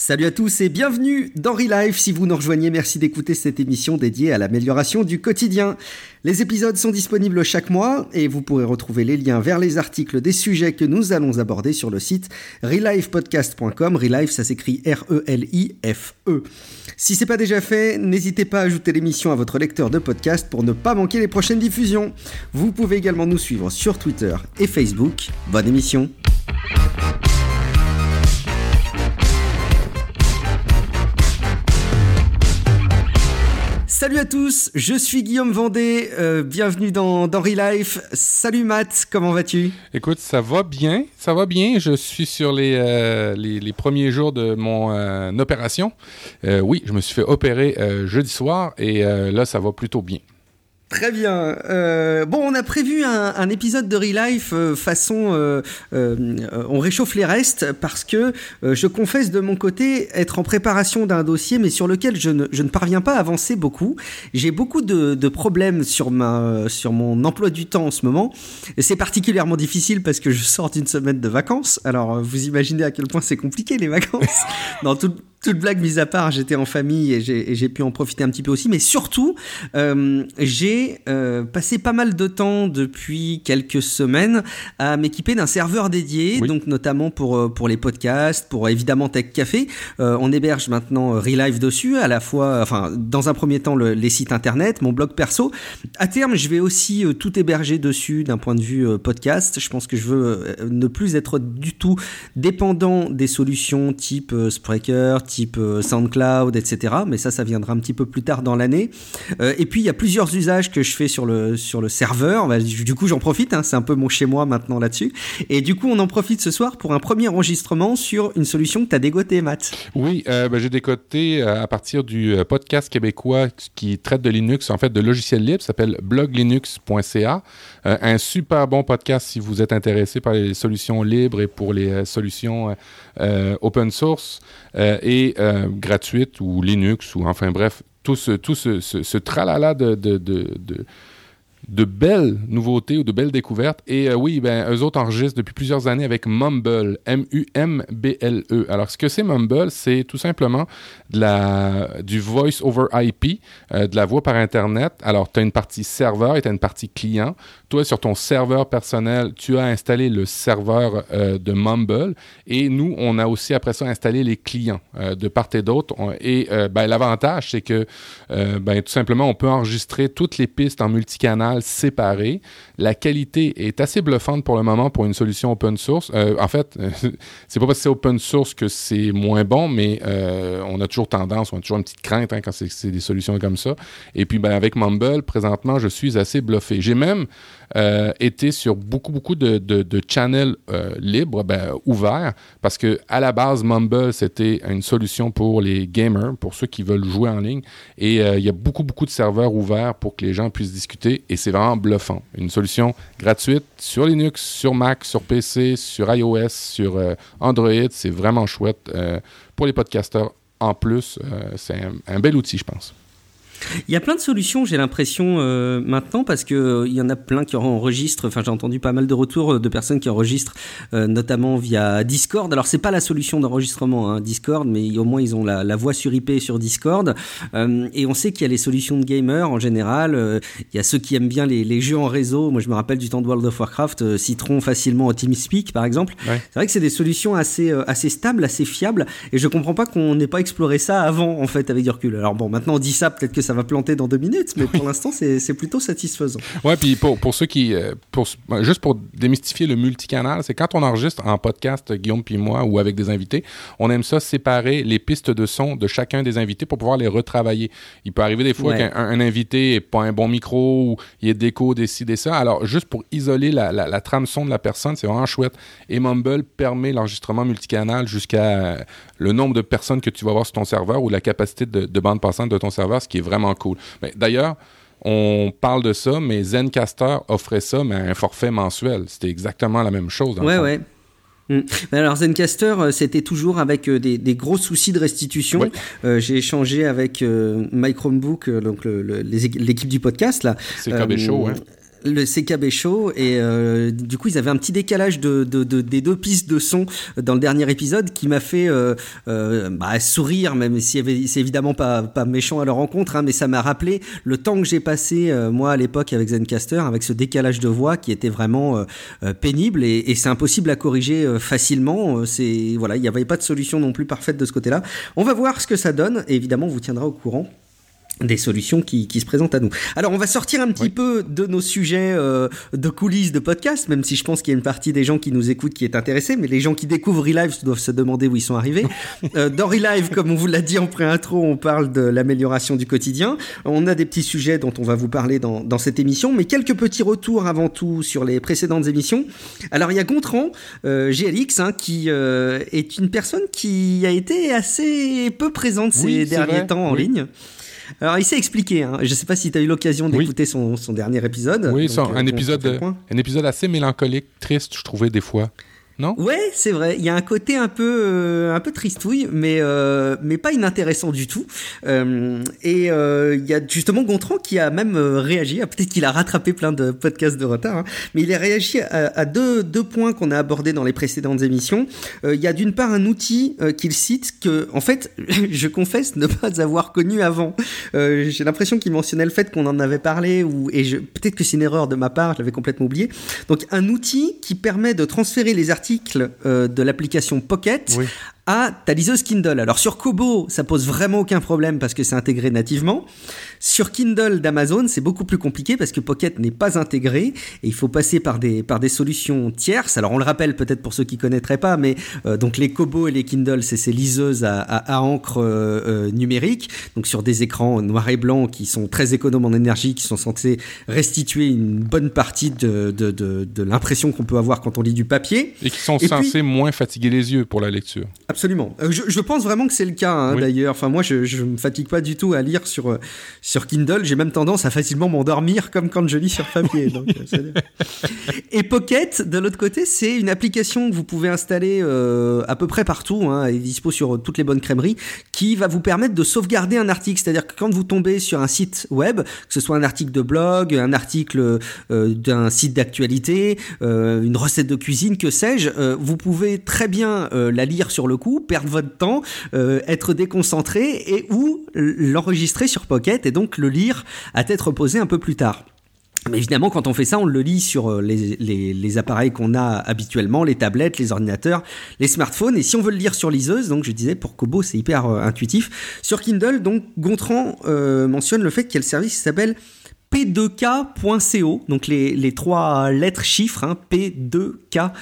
Salut à tous et bienvenue dans Relife. Si vous nous rejoignez, merci d'écouter cette émission dédiée à l'amélioration du quotidien. Les épisodes sont disponibles chaque mois et vous pourrez retrouver les liens vers les articles des sujets que nous allons aborder sur le site relifepodcast.com. Relife, ça s'écrit R-E-L-I-F-E. -E. Si c'est pas déjà fait, n'hésitez pas à ajouter l'émission à votre lecteur de podcast pour ne pas manquer les prochaines diffusions. Vous pouvez également nous suivre sur Twitter et Facebook. Bonne émission. Salut à tous, je suis Guillaume Vendée, euh, bienvenue dans, dans Relife. Salut Matt, comment vas-tu? Écoute, ça va bien, ça va bien. Je suis sur les, euh, les, premiers jours de mon euh, opération. Oui, je me suis fait opérer jeudi soir et là, ça va plutôt bien. Très bien. Euh, bon, on a prévu un, un épisode de Relife euh, façon euh, euh, on réchauffe les restes parce que euh, je confesse de mon côté être en préparation d'un dossier, mais sur lequel je ne, je ne parviens pas à avancer beaucoup. J'ai beaucoup de, de, problèmes sur ma sur mon emploi du temps en ce moment. C'est particulièrement difficile parce que je sors d'une semaine de vacances. Alors, vous imaginez à quel point c'est compliqué les vacances. Dans tout, toute blague mise à part, j'étais en famille et j'ai pu en profiter un petit peu aussi. Mais surtout, euh, j'ai euh, passé pas mal de temps depuis quelques semaines à m'équiper d'un serveur dédié, oui. donc notamment pour, euh, pour les podcasts, pour évidemment Tech Café. Euh, on héberge maintenant Relive dessus, à la fois, enfin, dans un premier temps, le, les sites internet, mon blog perso. À terme, je vais aussi tout héberger dessus d'un point de vue podcast. Je pense que je veux ne plus être du tout dépendant des solutions type Spreaker, type euh, SoundCloud, etc. Mais ça, ça viendra un petit peu plus tard dans l'année. Euh, et puis, il y a plusieurs usages que je fais sur le, sur le serveur. Bah, du coup, j'en profite. Hein, c'est un peu mon chez-moi maintenant là-dessus. Et du coup, on en profite ce soir pour un premier enregistrement sur une solution que tu as dégoté, Matt. Oui, euh, ben, j'ai dégoté à partir du podcast québécois qui traite de Linux, en fait, de logiciels libres, s'appelle bloglinux.ca. un super bon podcast si vous êtes intéressé par les solutions libres et pour les solutions open source. et euh, gratuite ou Linux ou enfin bref, tout ce, tout ce, tralala de de belles nouveautés ou de belles découvertes. Et euh, oui, ben, eux autres enregistrent depuis plusieurs années avec Mumble, M-U-M-B-L-E. Alors, ce que c'est Mumble, c'est tout simplement du voice over IP, euh, de la voix par Internet. Alors, tu as une partie serveur et tu as une partie client. Toi, sur ton serveur personnel, tu as installé le serveur euh, de Mumble. Et nous, on a aussi après ça installé les clients de part et d'autre. Et ben, l'avantage, c'est que ben, tout simplement, on peut enregistrer toutes les pistes en multicanal La qualité est assez bluffante pour le moment pour une solution open source. Euh, en fait, c'est pas parce que c'est open source que c'est moins bon, mais euh, on a toujours tendance, on a toujours une petite crainte hein, quand c'est des solutions comme ça. Et puis, ben, avec Mumble, présentement, je suis assez bluffé. J'ai même euh, été sur beaucoup, beaucoup de, de, channels euh, libres, ben, ouverts, parce que à la base, Mumble, c'était une solution pour les gamers, pour ceux qui veulent jouer en ligne. Et euh, il y a beaucoup, beaucoup de serveurs ouverts pour que les gens puissent discuter. Et c'est vraiment bluffant. Une solution gratuite sur Linux, sur Mac, sur PC, sur iOS, sur Android. C'est vraiment chouette. Pour les podcasteurs, en plus, c'est un bel outil, je pense. Il y a plein de solutions, j'ai l'impression, euh, maintenant, parce qu'il euh, y en a plein qui enregistrent. Enfin, j'ai entendu pas mal de retours de personnes qui enregistrent, euh, notamment via Discord. Alors, c'est pas la solution d'enregistrement, hein, Discord, mais au moins, ils ont la, la voix sur IP sur Discord. Euh, et on sait qu'il y a les solutions de gamers en général. Euh, il y a ceux qui aiment bien les, les, jeux en réseau. Moi, je me rappelle du temps de World of Warcraft, euh, Citron facilement au TeamSpeak, par exemple. Ouais. C'est vrai que c'est des solutions assez, assez stables, assez fiables. Et je comprends pas qu'on n'ait pas exploré ça avant, en fait, avec du recul. Alors, bon, maintenant, on dit ça, peut-être que ça va planter dans deux minutes, mais pour l'instant, c'est plutôt satisfaisant. Ouais, puis pour, pour ceux qui. Pour, juste pour démystifier le multicanal, c'est quand on enregistre en podcast, Guillaume puis moi, ou avec des invités, on aime ça séparer les pistes de son de chacun des invités pour pouvoir les retravailler. Il peut arriver des fois ouais. qu'un un invité n'ait pas un bon micro ou il y ait d'écho, des ci, des ça. Alors, juste pour isoler la, la, la trame son de la personne, c'est vraiment chouette. Et Mumble permet l'enregistrement multicanal jusqu'à le nombre de personnes que tu vas avoir sur ton serveur ou la capacité de, de bande passante de ton serveur, ce qui est vraiment cool. D'ailleurs, on parle de ça, mais Zencaster offrait ça, mais à un forfait mensuel. C'était exactement la même chose. ouais, ouais. Mmh. Alors Zencaster, c'était toujours avec des, des, gros soucis de restitution. Ouais. Euh, J'ai échangé avec euh, My Chromebook, donc l'équipe du podcast là. C'est KB Show, ouais le CKB Show et euh, du coup ils avaient un petit décalage de, de, de, des deux pistes de son dans le dernier épisode qui m'a fait euh, euh, bah, sourire même si c'est évidemment pas, méchant à leur rencontre hein, mais ça m'a rappelé le temps que j'ai passé moi à l'époque avec Zencaster avec ce décalage de voix qui était vraiment pénible et, et c'est impossible à corriger facilement. C'est voilà il n'y avait pas de solution non plus parfaite de ce côté là on va voir ce que ça donne et évidemment on vous tiendra au courant des solutions qui, qui, se présentent à nous. Alors on va sortir un petit oui. peu de nos sujets euh, de coulisses de podcast, même si je pense qu'il y a une partie des gens qui nous écoutent qui est intéressée, mais les gens qui découvrent Relive doivent se demander où ils sont arrivés. euh, dans Relive, comme on vous l'a dit en pré-intro, on parle de l'amélioration du quotidien. On a des petits sujets dont on va vous parler dans, dans cette émission, mais quelques petits retours avant tout sur les précédentes émissions. Alors il y a Gontran, euh, GLX, hein, qui euh, est une personne qui a été assez peu présente ces Oui, derniers vrai. temps en Oui. ligne. Alors, il s'est expliqué. Hein. Je sais pas si tu as eu l'occasion Oui. d'écouter son, son dernier épisode. Oui, Donc, ça, euh, un, épisode, un épisode assez mélancolique, triste, je trouvais des fois. Non? Ouais, c'est vrai. Il y a un côté un peu, euh, un peu tristouille, mais euh, mais pas inintéressant du tout. Euh, et euh, il y a justement Gontran qui a même euh, réagi. ah, Peut-être qu'il a rattrapé plein de podcasts de retard, hein, mais il a réagi à, à deux deux points qu'on a abordés dans les précédentes émissions. Il y a d'une part un outil qu'il cite que, en fait, je confesse ne pas avoir connu avant. J'ai l'impression qu'il mentionnait le fait qu'on en avait parlé ou et peut-être que c'est une erreur de ma part, je l'avais complètement oublié. Donc un outil qui permet de transférer les articles euh, de l'application Pocket. À ta liseuse Kindle. Alors sur Kobo, ça pose vraiment aucun problème parce que c'est intégré nativement. Sur Kindle d'Amazon, c'est beaucoup plus compliqué parce que Pocket n'est pas intégré et il faut passer par des par des solutions tierces. Alors on le rappelle peut-être pour ceux qui connaîtraient pas, mais euh, donc les Kobo et les Kindle, c'est ces liseuses à, à, à encre euh, euh, numérique, donc sur des écrans noirs et blancs qui sont très économes en énergie, qui sont censés restituer une bonne partie de de, de, de l'impression qu'on peut avoir quand on lit du papier. Et qui sont Et censés moins fatiguer les yeux pour la lecture. Absolument. Euh, je, je pense vraiment que c'est le cas hein, Oui. d'ailleurs. Enfin moi je, je me fatigue pas du tout à lire sur euh, sur Kindle. J'ai même tendance à facilement m'endormir comme quand je lis sur papier. donc, euh. Et Pocket de l'autre côté c'est une application que vous pouvez installer euh, à peu près partout. Hein, elle est dispo sur toutes les bonnes crèmeries qui va vous permettre de sauvegarder un article. C'est-à-dire que quand vous tombez sur un site web, que ce soit un article de blog, un article euh, d'un site d'actualité, euh, une recette de cuisine, que sais-je, vous pouvez très bien la lire sur le coup, perdre votre temps, euh, être déconcentré et ou l'enregistrer sur Pocket et donc le lire à tête reposée un peu plus tard. Mais évidemment, quand on fait ça, on le lit sur euh, les, appareils qu'on a habituellement, les tablettes, les ordinateurs, les smartphones. Et si on veut le lire sur liseuse, donc je disais pour Kobo, c'est hyper euh, intuitif. Sur Kindle, donc Gontran mentionne le fait qu'il y a le service qui s'appelle p2k.co, donc les, trois lettres chiffres, hein, p2k.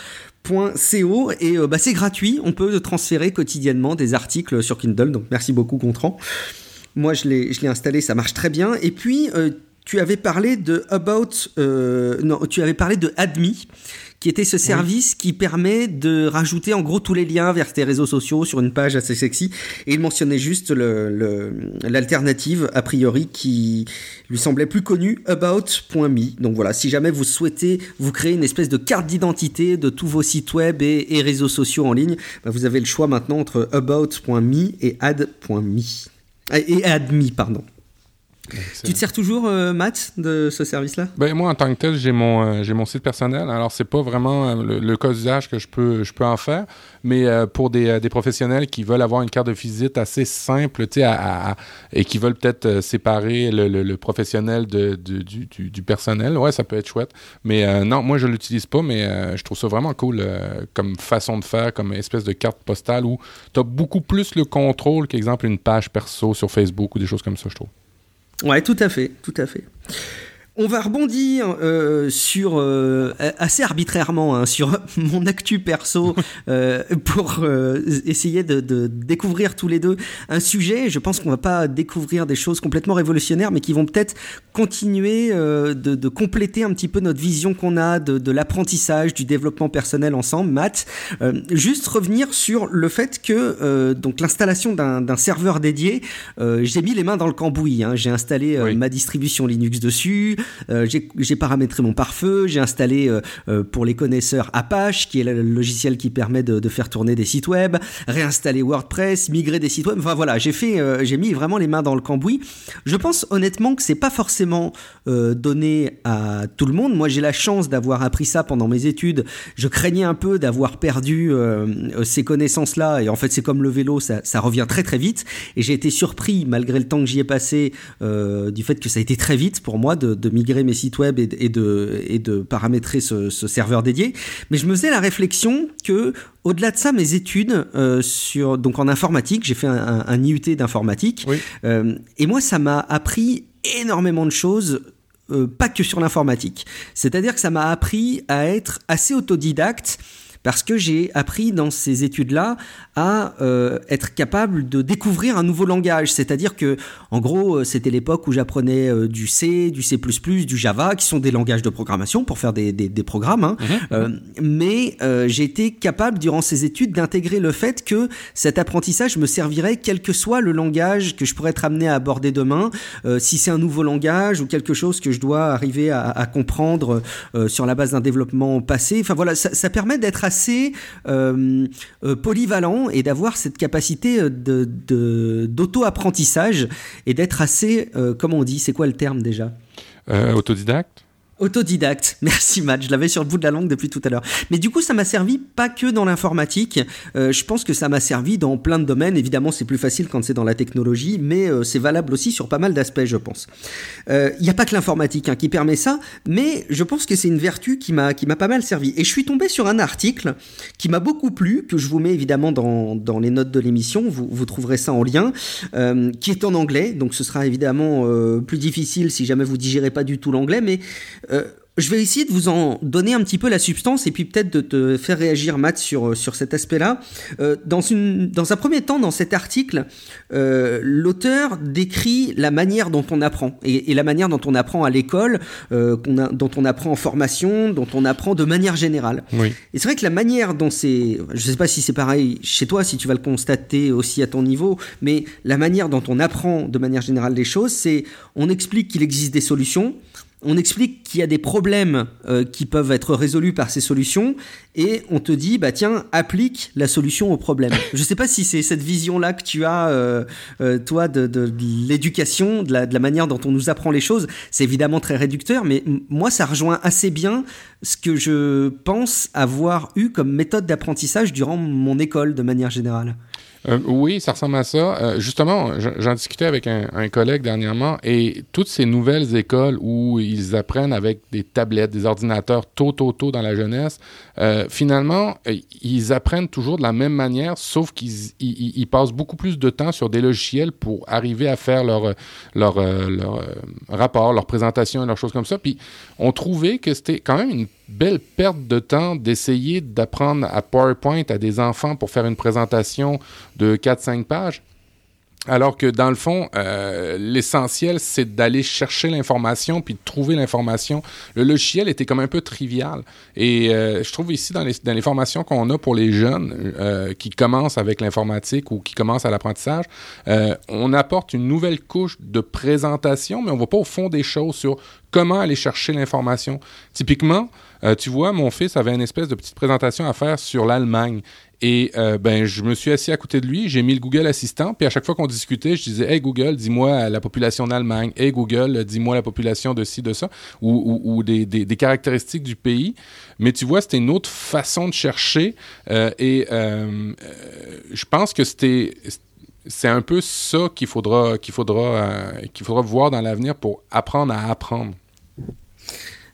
.co et euh, bah, c'est gratuit, on peut transférer quotidiennement des articles sur Kindle, donc merci beaucoup Gontran. Moi je l'ai installé, ça marche très bien. Et puis euh, tu avais parlé de About, euh, non, tu avais parlé de Admi, qui était ce service qui permet de rajouter en gros tous les liens vers tes réseaux sociaux sur une page assez sexy. Et il mentionnait juste le- le- l'alternative, a priori, qui lui semblait plus connue, about.me. Donc voilà, si jamais vous souhaitez vous créer une espèce de carte d'identité de tous vos sites web et, et réseaux sociaux en ligne, bah, vous avez le choix maintenant entre about.me et ad.me. Et admi, pardon. Tu te sers toujours, euh, Matt, de ce service-là? Ben, moi, en tant que tel, j'ai mon, euh, j'ai mon site personnel. Alors, c'est pas vraiment euh, le, cas d'usage que je peux, je peux en faire, mais pour des, des professionnels qui veulent avoir une carte de visite assez simple, à- et qui veulent peut-être séparer le, professionnel de, du, personnel, ouais, ça peut être chouette. Mais non, moi, je l'utilise pas, mais je trouve ça vraiment cool comme façon de faire, comme espèce de carte postale où tu as beaucoup plus le contrôle qu'exemple une page perso sur Facebook ou des choses comme ça, je trouve. Ouais, tout à fait, tout à fait. On va rebondir euh, sur euh, assez arbitrairement hein, sur mon actu perso euh, pour euh, essayer de, de découvrir tous les deux un sujet. Je pense qu'on va pas découvrir des choses complètement révolutionnaires, mais qui vont peut-être continuer euh, de, de compléter un petit peu notre vision qu'on a de, de l'apprentissage, du développement personnel ensemble. Matt, euh, juste revenir sur le fait que euh, donc l'installation d'un serveur dédié, euh, j'ai mis les mains dans le cambouis. hein. J'ai installé Oui. ma distribution Linux dessus. J'ai paramétré mon pare-feu, j'ai installé pour les connaisseurs Apache, qui est le logiciel qui permet de, faire tourner des sites web, réinstaller WordPress, migrer des sites web. Enfin voilà, j'ai fait, j'ai mis vraiment les mains dans le cambouis. Je pense honnêtement que c'est pas forcément donné à tout le monde. Moi, j'ai la chance d'avoir appris ça pendant mes études. Je craignais un peu d'avoir perdu ces connaissances-là, et en fait, c'est comme le vélo, ça, revient très très vite. Et j'ai été surpris, malgré le temps que j'y ai passé, euh, du fait que ça a été très vite pour moi de, de migrer mes sites web et, et, de, et de paramétrer ce, ce, serveur dédié. Mais je me faisais la réflexion que, au-delà de ça, mes études euh, sur donc en informatique, j'ai fait un, un, IUT d'informatique, euh, et moi, ça m'a appris énormément de choses euh, pas que sur l'informatique. C'est-à-dire que ça m'a appris à être assez autodidacte parce que j'ai appris dans ces études-là à euh, être capable de découvrir un nouveau langage. C'est-à-dire que, en gros, euh, c'était l'époque où j'apprenais euh, du C, du C++, du Java, qui sont des langages de programmation pour faire des, des, des programmes. Hein. Mhm. Mais j'ai été capable, durant ces études, d'intégrer le fait que cet apprentissage me servirait quel que soit le langage que je pourrais être amené à aborder demain. si c'est un nouveau langage ou quelque chose que je dois arriver à, à comprendre sur la base d'un développement passé. Enfin voilà, ça, ça permet d'être assez assez euh, euh, polyvalent et d'avoir cette capacité euh, d'auto-apprentissage et d'être assez, comment on dit, c'est quoi le terme déjà? Autodidacte Autodidacte, merci Matt, je l'avais sur le bout de la langue depuis tout à l'heure. Mais du coup, ça m'a servi pas que dans l'informatique, euh, je pense que ça m'a servi dans plein de domaines. Évidemment, c'est plus facile quand c'est dans la technologie, mais euh, c'est valable aussi sur pas mal d'aspects, je pense. Il euh, n'y a pas que l'informatique hein, qui permet ça, mais je pense que c'est une vertu qui m'a pas mal servi. Et je suis tombé sur un article qui m'a beaucoup plu, que je vous mets évidemment dans, dans les notes de l'émission, vous, vous trouverez ça en lien, qui est en anglais, donc ce sera évidemment plus difficile si jamais vous digérez pas du tout l'anglais, mais euh, je vais essayer de vous en donner un petit peu la substance et puis peut-être de te faire réagir, Matt, sur, euh, sur cet aspect-là. Euh, dans, une, dans un premier temps, dans cet article, euh, l'auteur décrit la manière dont on apprend et, et la manière dont on apprend à l'école, euh, a, dont on apprend en formation, dont on apprend de manière générale. Oui. Et c'est vrai que la manière dont c'est, je sais pas si c'est pareil chez toi, si tu vas le constater aussi à ton niveau, mais la manière dont on apprend de manière générale les choses, c'est on explique qu'il existe des solutions, on explique qu'il y a des problèmes euh, qui peuvent être résolus par ces solutions et on te dit bah tiens applique la solution au problème. Je sais pas si c'est cette vision là que tu as euh, euh, toi de, l'éducation, de la manière dont on nous apprend les choses. C'est évidemment très réducteur, mais moi ça rejoint assez bien ce que je pense avoir eu comme méthode d'apprentissage durant mon école de manière générale. Euh, oui, ça ressemble à ça. Euh, justement, j'en discutais avec un, collègue dernièrement et toutes ces nouvelles écoles où ils apprennent avec des tablettes, des ordinateurs tôt, tôt, tôt dans la jeunesse, euh, finalement, ils apprennent toujours de la même manière, sauf qu'ils ils, ils passent beaucoup plus de temps sur des logiciels pour arriver à faire leur, leur rapport, leur présentation et leurs choses comme ça. Puis on trouvait que c'était quand même une belle perte de temps d'essayer d'apprendre à PowerPoint à des enfants pour faire une présentation de 4-5 pages. Alors que dans le fond, euh, l'essentiel, c'est d'aller chercher l'information puis de trouver l'information. Le logiciel était comme un peu trivial. Et euh, je trouve ici, dans les, dans les formations qu'on a pour les jeunes euh, qui commencent avec l'informatique ou qui commencent à l'apprentissage, on apporte une nouvelle couche de présentation, mais on va pas au fond des choses sur comment aller chercher l'information. Typiquement, euh, tu vois, mon fils avait une espèce de petite présentation à faire sur l'Allemagne. Et euh, ben, je me suis assis à côté de lui, j'ai mis le Google Assistant, puis à chaque fois qu'on discutait, je disais Hey Google, dis-moi la population d'Allemagne. Hey Google, dis-moi la population de ci, de ça, ou, des, caractéristiques du pays. Mais tu vois, c'était une autre façon de chercher. Euh, et euh, je pense que c'était c'est un peu ça qu'il faudra qu'il faudra euh, qu'il faudra voir dans l'avenir pour apprendre à apprendre.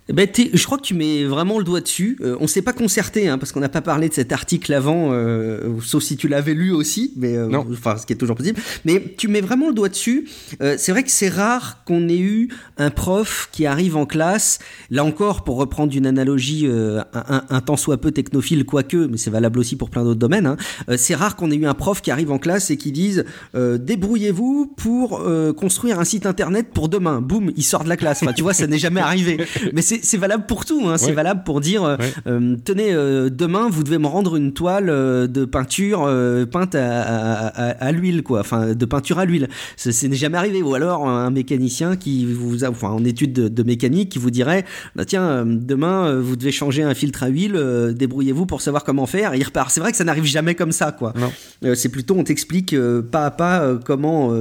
Ben, je crois que tu mets vraiment le doigt dessus. Euh, on s'est pas concerté, hein, parce qu'on n'a pas parlé de cet article avant, euh, sauf si tu l'avais lu aussi, mais euh, non. enfin, ce qui est toujours possible. Mais tu mets vraiment le doigt dessus. Euh, c'est vrai que c'est rare qu'on ait eu un prof qui arrive en classe. Là encore, pour reprendre une analogie euh, un, un, un, tant soit peu technophile, quoique, mais c'est valable aussi pour plein d'autres domaines. Hein, euh, c'est rare qu'on ait eu un prof qui arrive en classe et qui dise débrouillez-vous pour construire un site internet pour demain. Boum, il sort de la classe. Enfin, tu vois, ça n'est jamais arrivé. Mais c'est valable pour tout. Hein. C'est valable pour dire, euh, euh, tenez, demain vous devez me rendre une toile de peinture peinte à, l'huile, quoi. Enfin, de peinture à l'huile. Ce n'est jamais arrivé. Ou alors un mécanicien qui vous, a, enfin, en étude de, mécanique, qui vous dirait, bah tiens, demain vous devez changer un filtre à huile. Débrouillez-vous pour savoir comment faire. il repart. C'est vrai que ça n'arrive jamais comme ça, quoi. c'est plutôt on t'explique pas à pas comment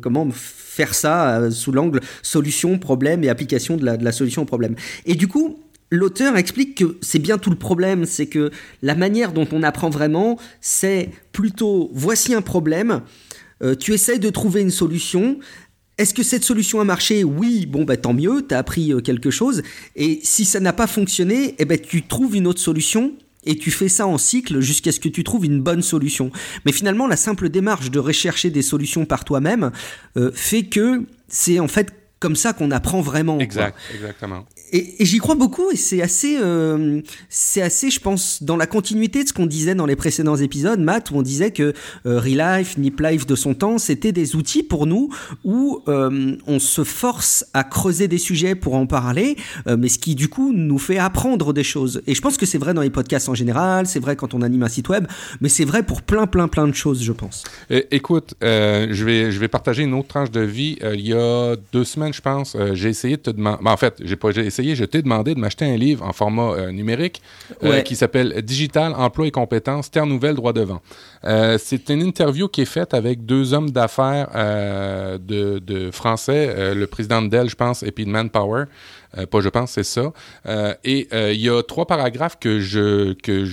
comment faire ça euh, sous l'angle solution, problème et application de la, solution au problème. Et du coup, l'auteur explique que c'est bien tout le problème, c'est que la manière dont on apprend vraiment, c'est plutôt voici un problème, euh, tu essaies de trouver une solution. Est-ce que cette solution a marché? Oui, bon bah tant mieux, tu as appris euh, quelque chose. Et si ça n'a pas fonctionné, eh ben tu trouves une autre solution et tu fais ça en cycle jusqu'à ce que tu trouves une bonne solution. Mais finalement, la simple démarche de rechercher des solutions par toi-même euh, fait que c'est en fait comme ça qu'on apprend vraiment. Exact, exactement et, j'y crois beaucoup et c'est assez, euh, c'est assez, je pense, dans la continuité de ce qu'on disait dans les précédents épisodes, Matt, où on disait que euh, Relife, Nip Life de son temps, c'était des outils pour nous où euh, on se force à creuser des sujets pour en parler, euh, mais ce qui du coup nous fait apprendre des choses. Et je pense que c'est vrai dans les podcasts en général, c'est vrai quand on anime un site web, mais c'est vrai pour plein, plein, plein de choses, je pense. écoute, je vais, je vais partager une autre tranche de vie. il y a deux semaines, je pense, j'ai essayé de te demander, ben, en fait, j'ai pas essayé je t'ai demandé de m'acheter un livre en format euh, numérique euh, qui s'appelle Digital, emploi et compétences, Terre nouvelle, droit devant. Euh, c'est une interview qui est faite avec deux hommes d'affaires de, français, le président de Dell, je pense, et puis Manpower. pas je pense, c'est ça. et il y a trois paragraphes que je que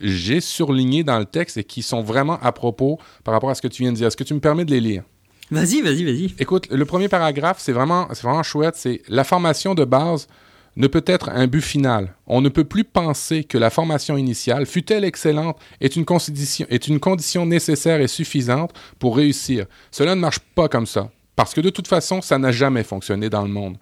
j'ai surlignés dans le texte et qui sont vraiment à propos par rapport à ce que tu viens de dire. Est-ce que tu me permets de les lire? Vas-y, vas-y, vas-y. Écoute, le premier paragraphe, c'est vraiment, vraiment chouette. C'est la formation de base ne peut être un but final. On ne peut plus penser que la formation initiale, fût-elle excellente, est une, condition, est une condition nécessaire et suffisante pour réussir. Cela ne marche pas comme ça, parce que de toute façon, ça n'a jamais fonctionné dans le monde.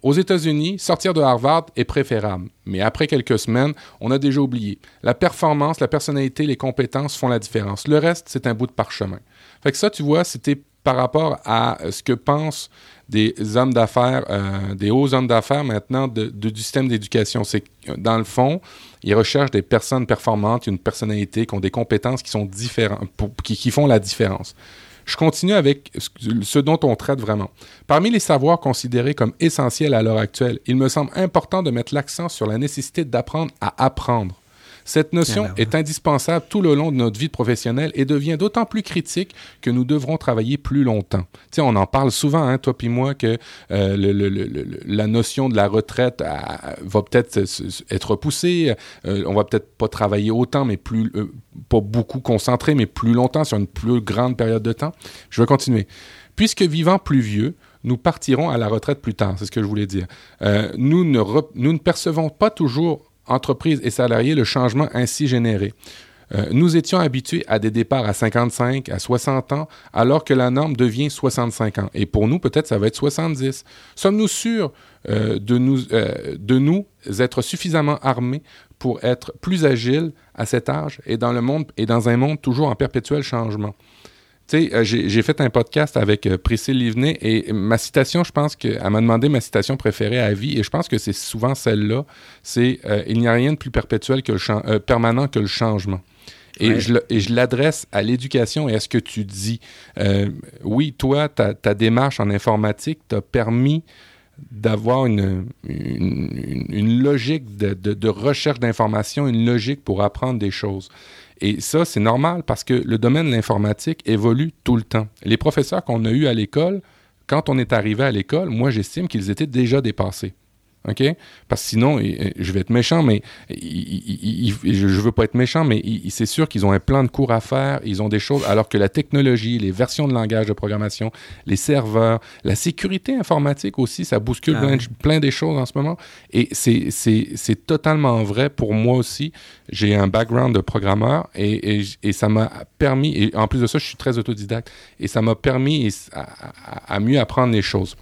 Aux États-Unis, sortir de Harvard est préférable, mais après quelques semaines, on a déjà oublié. La performance, la personnalité, les compétences font la différence. Le reste, c'est un bout de parchemin. Fait que ça, tu vois, c'était par rapport à ce que pensent des hommes d'affaires, euh, des hauts hommes d'affaires maintenant de, du système d'éducation. C'est dans le fond, ils recherchent des personnes performantes, une personnalité, qui ont des compétences qui sont différentes, qui, qui font la différence. Je continue avec ce dont on traite vraiment. Parmi les savoirs considérés comme essentiels à l'heure actuelle, il me semble important de mettre l'accent sur la nécessité d'apprendre à apprendre. Cette notion ah est indispensable tout le long de notre vie professionnelle et devient d'autant plus critique que nous devrons travailler plus longtemps. Tu sais, on en parle souvent, hein, toi puis moi, que euh, le, la notion de la retraite euh, va peut-être être repoussée. Euh, on va peut-être pas travailler autant, mais plus, pas beaucoup concentré, mais plus longtemps sur une plus grande période de temps. Je vais continuer. Puisque vivant plus vieux, nous partirons à la retraite plus tard, c'est ce que je voulais dire. nous, ne nous ne percevons pas toujours entreprises et salariés le changement ainsi généré. Euh, nous étions habitués à des départs à 55, à 60 ans, alors que la norme devient 65 ans. Et pour nous, peut-être, ça va être 70. Sommes-nous sûrs euh, de, nous, euh, de nous être suffisamment armés pour être plus agiles à cet âge et dans le monde et dans un monde toujours en perpétuel changement? Tu sais, euh, j'ai fait un podcast avec euh, Priscille Livnet et ma citation, je pense qu'elle m'a demandé ma citation préférée à vie et je pense que c'est souvent celle-là. C'est euh, Il n'y a rien de plus perpétuel que le permanent que le changement. Et, je, l'adresse à l'éducation et à ce que tu dis. oui, toi, ta, démarche en informatique t'a permis d'avoir une, une, logique de, de recherche d'information, une logique pour apprendre des choses. Et ça, c'est normal parce que le domaine de l'informatique évolue tout le temps. Les professeurs qu'on a eus à l'école, quand on est arrivé à l'école, moi, j'estime qu'ils étaient déjà dépassés. OK? Parce que sinon, je vais être méchant, mais je veux pas être méchant, mais c'est sûr qu'ils ont un plan de cours à faire, ils ont des choses, alors que la technologie, les versions de langage de programmation, les serveurs, la sécurité informatique aussi, ça bouscule ah plein, des choses en ce moment. Et c'est totalement vrai pour moi aussi. J'ai un background de programmeur et, ça m'a permis, et en plus de ça, je suis très autodidacte, et ça m'a permis à mieux apprendre les choses.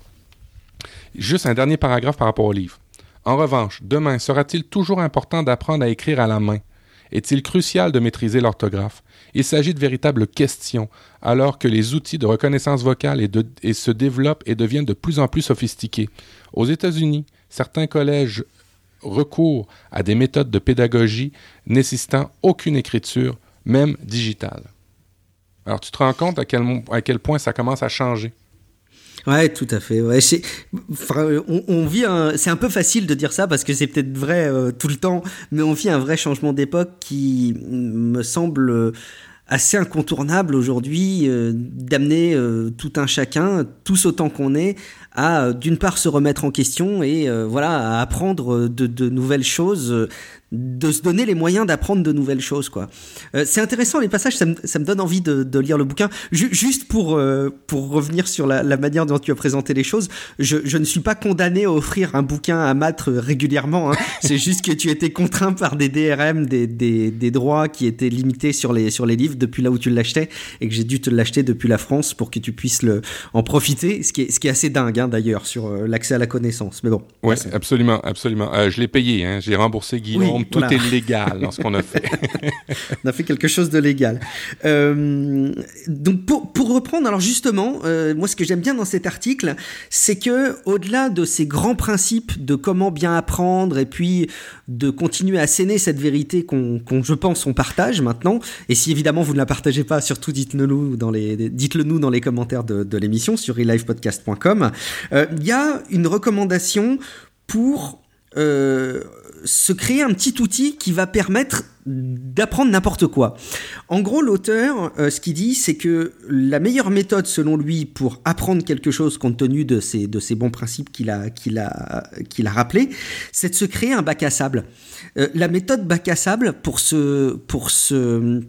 Juste un dernier paragraphe par rapport au livre. En revanche, demain, sera-t-il toujours important d'apprendre à écrire à la main? Est-il crucial de maîtriser l'orthographe? Il s'agit de véritables questions, alors que les outils de reconnaissance vocale se développent et deviennent de plus en plus sophistiqués. Aux États-Unis, certains collèges recours à des méthodes de pédagogie nécessitant aucune écriture, même digitale. Alors, tu te rends compte à quel point ça commence à changer? Ouais, tout à fait. Ouais, on, vit c'est un peu facile de dire ça parce que c'est peut-être vrai euh, tout le temps, mais on vit un vrai changement d'époque qui me semble assez incontournable aujourd'hui euh, d'amener euh, tout un chacun, tous autant qu'on est, à d'une part se remettre en question et voilà à apprendre de nouvelles choses de se donner les moyens d'apprendre de nouvelles choses quoi. Euh, c'est intéressant les passages, ça me, ça me donne envie de, de, lire le bouquin. juste pour euh, pour revenir sur la, la, manière dont tu as présenté les choses, je, je, ne suis pas condamné à offrir un bouquin à Matre régulièrement. Hein. C'est juste que tu étais contraint par des DRM, des, des, des, droits qui étaient limités sur les sur les livres depuis là où tu l'achetais et que j'ai dû te l'acheter depuis la France pour que tu puisses le en profiter. Ce qui est ce qui est assez dingue hein, d'ailleurs sur euh, l'accès à la connaissance. Mais bon. Ouais, absolument, absolument. je l'ai payé. Hein. J'ai remboursé Guillaume tout est légal dans ce qu'on a fait. on a fait quelque chose de légal. Euh, donc pour, pour, reprendre, alors justement, euh, moi ce que j'aime bien dans cet article, c'est que au-delà de ces grands principes de comment bien apprendre et puis de continuer à asséner cette vérité qu'on, je pense, on partage maintenant. Et si évidemment vous ne la partagez pas, surtout dites-le nous dans les, dites-le nous dans les commentaires de, de l'émission sur relivepodcast.com. Euh, il y a une recommandation pour euh, se créer un petit outil qui va permettre d'apprendre n'importe quoi. En gros, l'auteur, euh, ce qu'il dit, c'est que la meilleure méthode, selon lui, pour apprendre quelque chose, compte tenu de ces, de ces bons principes qu'il a, qu'il a, qu'il a rappelé, c'est de se créer un bac à sable. Euh, la méthode bac à sable, pour se, pour se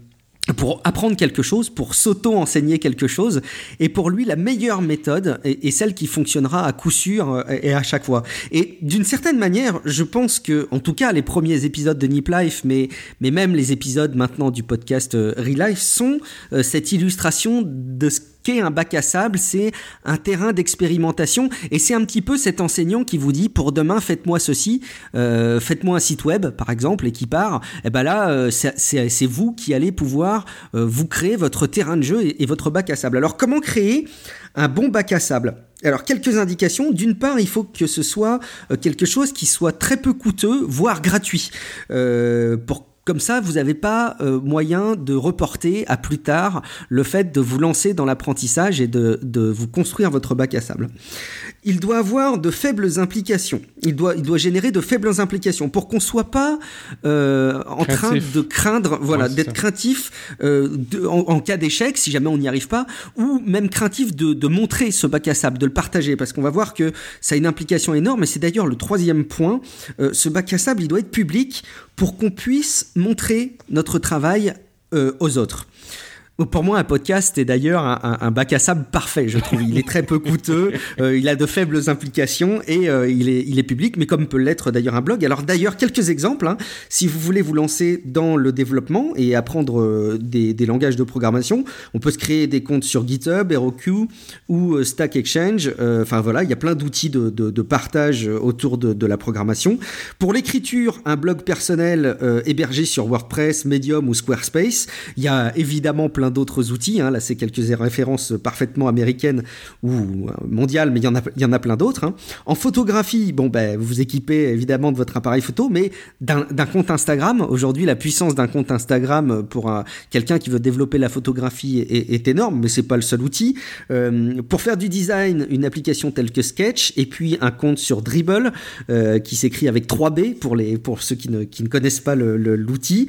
pour apprendre quelque chose, pour s'auto-enseigner quelque chose. Et pour lui, la meilleure méthode est, celle qui fonctionnera à coup sûr euh, et à chaque fois. Et d'une certaine manière, je pense que, en tout cas, les premiers épisodes de Nip Life, mais, mais même les épisodes maintenant du podcast euh, Relife sont euh, cette illustration de ce un bac à sable, c'est un terrain d'expérimentation et c'est un petit peu cet enseignant qui vous dit pour demain faites-moi ceci, euh, faites-moi un site web par exemple et qui part. Et eh ben là euh, c'est vous qui allez pouvoir euh, vous créer votre terrain de jeu et, votre bac à sable. Alors comment créer un bon bac à sable? Alors quelques indications. D'une part, il faut que ce soit quelque chose qui soit très peu coûteux, voire gratuit, pour comme ça, vous n'avez pas euh, moyen de reporter à plus tard le fait de vous lancer dans l'apprentissage et de, vous construire votre bac à sable. Il doit avoir de faibles implications. Il doit, il doit générer de faibles implications pour qu'on soit pas euh, en train de craindre, voilà, d'être craintif euh, en, cas d'échec si jamais on n'y arrive pas, ou même craintif de, de montrer ce bac à sable, de le partager, parce qu'on va voir que ça a une implication énorme. Et c'est d'ailleurs le troisième point. ce bac à sable, il doit être public pour qu'on puisse montrer notre travail euh, aux autres. Pour moi, un podcast est d'ailleurs un, bac à sable parfait, je trouve. Il est très peu coûteux, euh, il a de faibles implications et euh, il, est, il est public, mais comme peut l'être d'ailleurs un blog. Alors d'ailleurs, quelques exemples, hein. si vous voulez vous lancer dans le développement et apprendre euh, des, des, langages de programmation, on peut se créer des comptes sur GitHub, Heroku ou Stack Exchange. Enfin voilà, il y a plein d'outils de, de, de, partage autour de, de, la programmation. Pour l'écriture, un blog personnel hébergé sur WordPress, Medium ou Squarespace. Il y a évidemment plein d'autres outils. Hein. Là, c'est quelques références parfaitement américaines ou euh, mondiales, mais il y en a, y en a plein d'autres. Hein. En photographie, bon, ben, vous vous équipez évidemment de votre appareil photo, mais d'un compte Instagram. Aujourd'hui, la puissance d'un compte Instagram pour quelqu'un qui veut développer la photographie est, énorme, mais c'est pas le seul outil. Euh, pour faire du design, une application telle que Sketch, et puis un compte sur Dribble euh, qui s'écrit avec 3B pour les pour ceux qui ne, qui ne connaissent pas l'outil.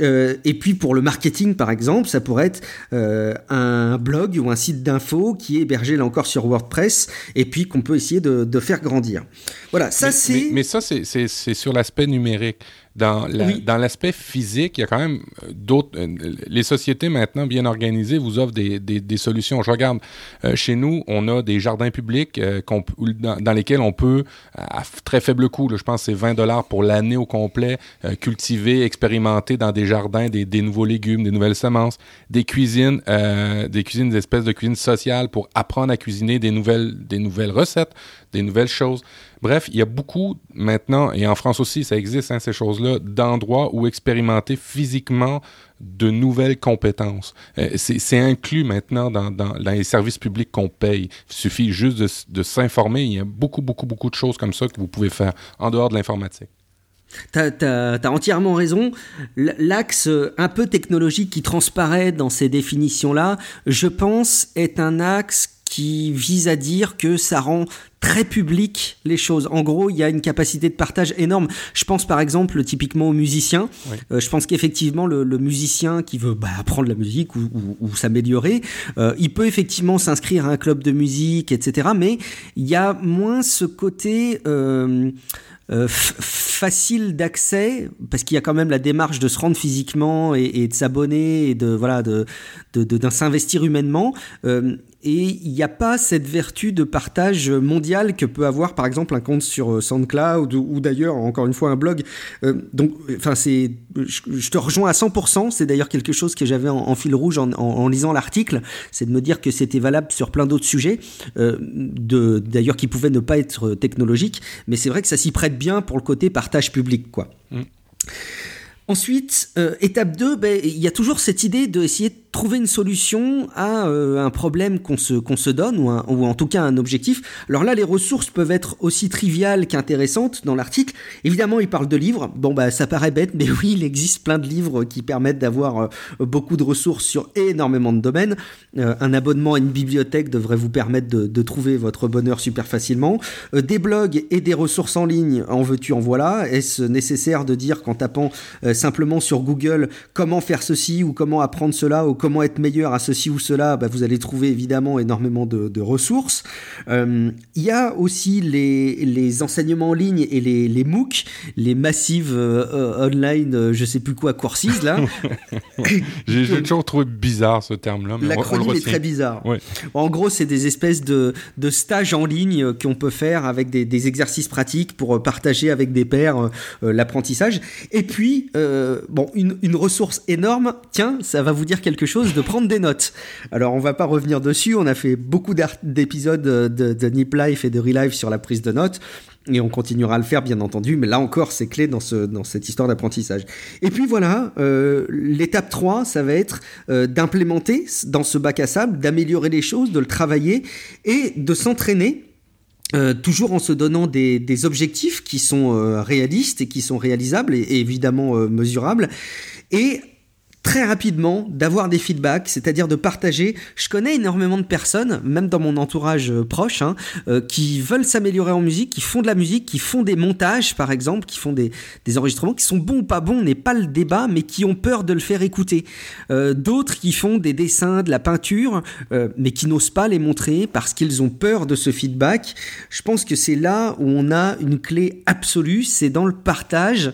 et puis pour le marketing, par exemple, ça pourrait être euh, un blog ou un site d'info qui est hébergé là encore sur WordPress et puis qu'on peut essayer de, faire grandir. Voilà, ça c'est. mais, ça, c'est sur l'aspect numérique. Dans l'aspect physique, il y a quand même euh, d'autres. Euh, les sociétés maintenant bien organisées vous offrent des, des, solutions. Je regarde, euh, chez nous, on a des jardins publics dans, lesquels on peut, à très faible coût, je pense que c'est 20 dollars pour l'année au complet, cultiver, expérimenter dans des jardins des, des, nouveaux légumes, des nouvelles semences, des cuisines, des cuisines, des espèces de cuisine sociales pour apprendre à cuisiner des nouvelles, des nouvelles recettes, des nouvelles choses. Bref, il y a beaucoup maintenant, et en France aussi, ça existe, hein, ces choses-là, d'endroits où expérimenter physiquement de nouvelles compétences. Euh, c'est inclus maintenant dans, les services publics qu'on paye. Il suffit juste de, s'informer. Il y a beaucoup, beaucoup, beaucoup de choses comme ça que vous pouvez faire en dehors de l'informatique. T'as as, entièrement raison. L'axe un peu technologique qui transparaît dans ces définitions-là, je pense, est un axe qui vise à dire que ça rend très public les choses. En gros, il y a une capacité de partage énorme. Je pense par exemple typiquement aux musiciens. Euh, je pense qu'effectivement le, musicien qui veut bah, apprendre la musique ou, s'améliorer, euh, il peut effectivement s'inscrire à un club de musique, etc. Mais il y a moins ce côté... Euh, euh, facile d'accès parce qu'il y a quand même la démarche de se rendre physiquement et, de s'abonner et de voilà de de, s'investir humainement euh, et il n'y a pas cette vertu de partage mondial que peut avoir par exemple un compte sur euh, SoundCloud ou, d'ailleurs encore une fois un blog. donc, enfin c'est, je, te rejoins à 100%. C'est d'ailleurs quelque chose que j'avais en, fil rouge en, en lisant l'article, c'est de me dire que c'était valable sur plein d'autres sujets, de d'ailleurs qui pouvaient ne pas être technologiques, mais c'est vrai que ça s'y prête bien pour le côté partage public, quoi. Mm. Ensuite, euh, étape 2, ben, il y a toujours cette idée d'essayer de trouver une solution à euh, un problème qu'on se, qu'on se donne, ou, en tout cas un objectif. Alors là, les ressources peuvent être aussi triviales qu'intéressantes dans l'article. Évidemment, il parle de livres. Bon, bah, ça paraît bête, mais oui, il existe plein de livres qui permettent d'avoir euh, beaucoup de ressources sur énormément de domaines. un abonnement à une bibliothèque devrait vous permettre de, trouver votre bonheur super facilement. des blogs et des ressources en ligne, en veux-tu, en voilà. Est-ce nécessaire de dire qu'en tapant simplement sur Google comment faire ceci ou comment apprendre cela comment être meilleur à ceci ou cela, bah, vous allez trouver évidemment énormément de, ressources. Euh, il y a aussi les, enseignements en ligne et les, les MOOC, les massives euh, online, euh, je sais plus quoi, courses là. J'ai toujours trouvé bizarre ce terme-là. L'acronyme est très bizarre. En gros, c'est des espèces de, de, stages en ligne qu'on peut faire avec des, exercices pratiques pour partager avec des pairs l'apprentissage. Et puis, euh, bon, une, ressource énorme, tiens, ça va vous dire quelque de prendre des notes. Alors, on va pas revenir dessus, on a fait beaucoup d'épisodes de, de, Nip Life et de Relive sur la prise de notes. Et on continuera à le faire, bien entendu, mais là encore, c'est clé dans, ce, dans cette histoire d'apprentissage. Et puis voilà, euh, l'étape 3, ça va être euh, d'implémenter dans ce bac à sable, d'améliorer les choses, de le travailler et de s'entraîner euh, toujours en se donnant des, objectifs qui sont euh, réalistes et qui sont réalisables et, évidemment euh, mesurables, et très rapidement d'avoir des feedbacks, c'est-à-dire de partager. Je connais énormément de personnes, même dans mon entourage euh, proche, hein, euh, qui veulent s'améliorer en musique, qui font de la musique, qui font des montages par exemple, qui font des, enregistrements qui sont bons ou pas bons, n'est pas le débat, mais qui ont peur de le faire écouter. Euh, D'autres qui font des dessins, de la peinture, mais qui n'osent pas les montrer parce qu'ils ont peur de ce feedback. Je pense que c'est là où on a une clé absolue, c'est dans le partage.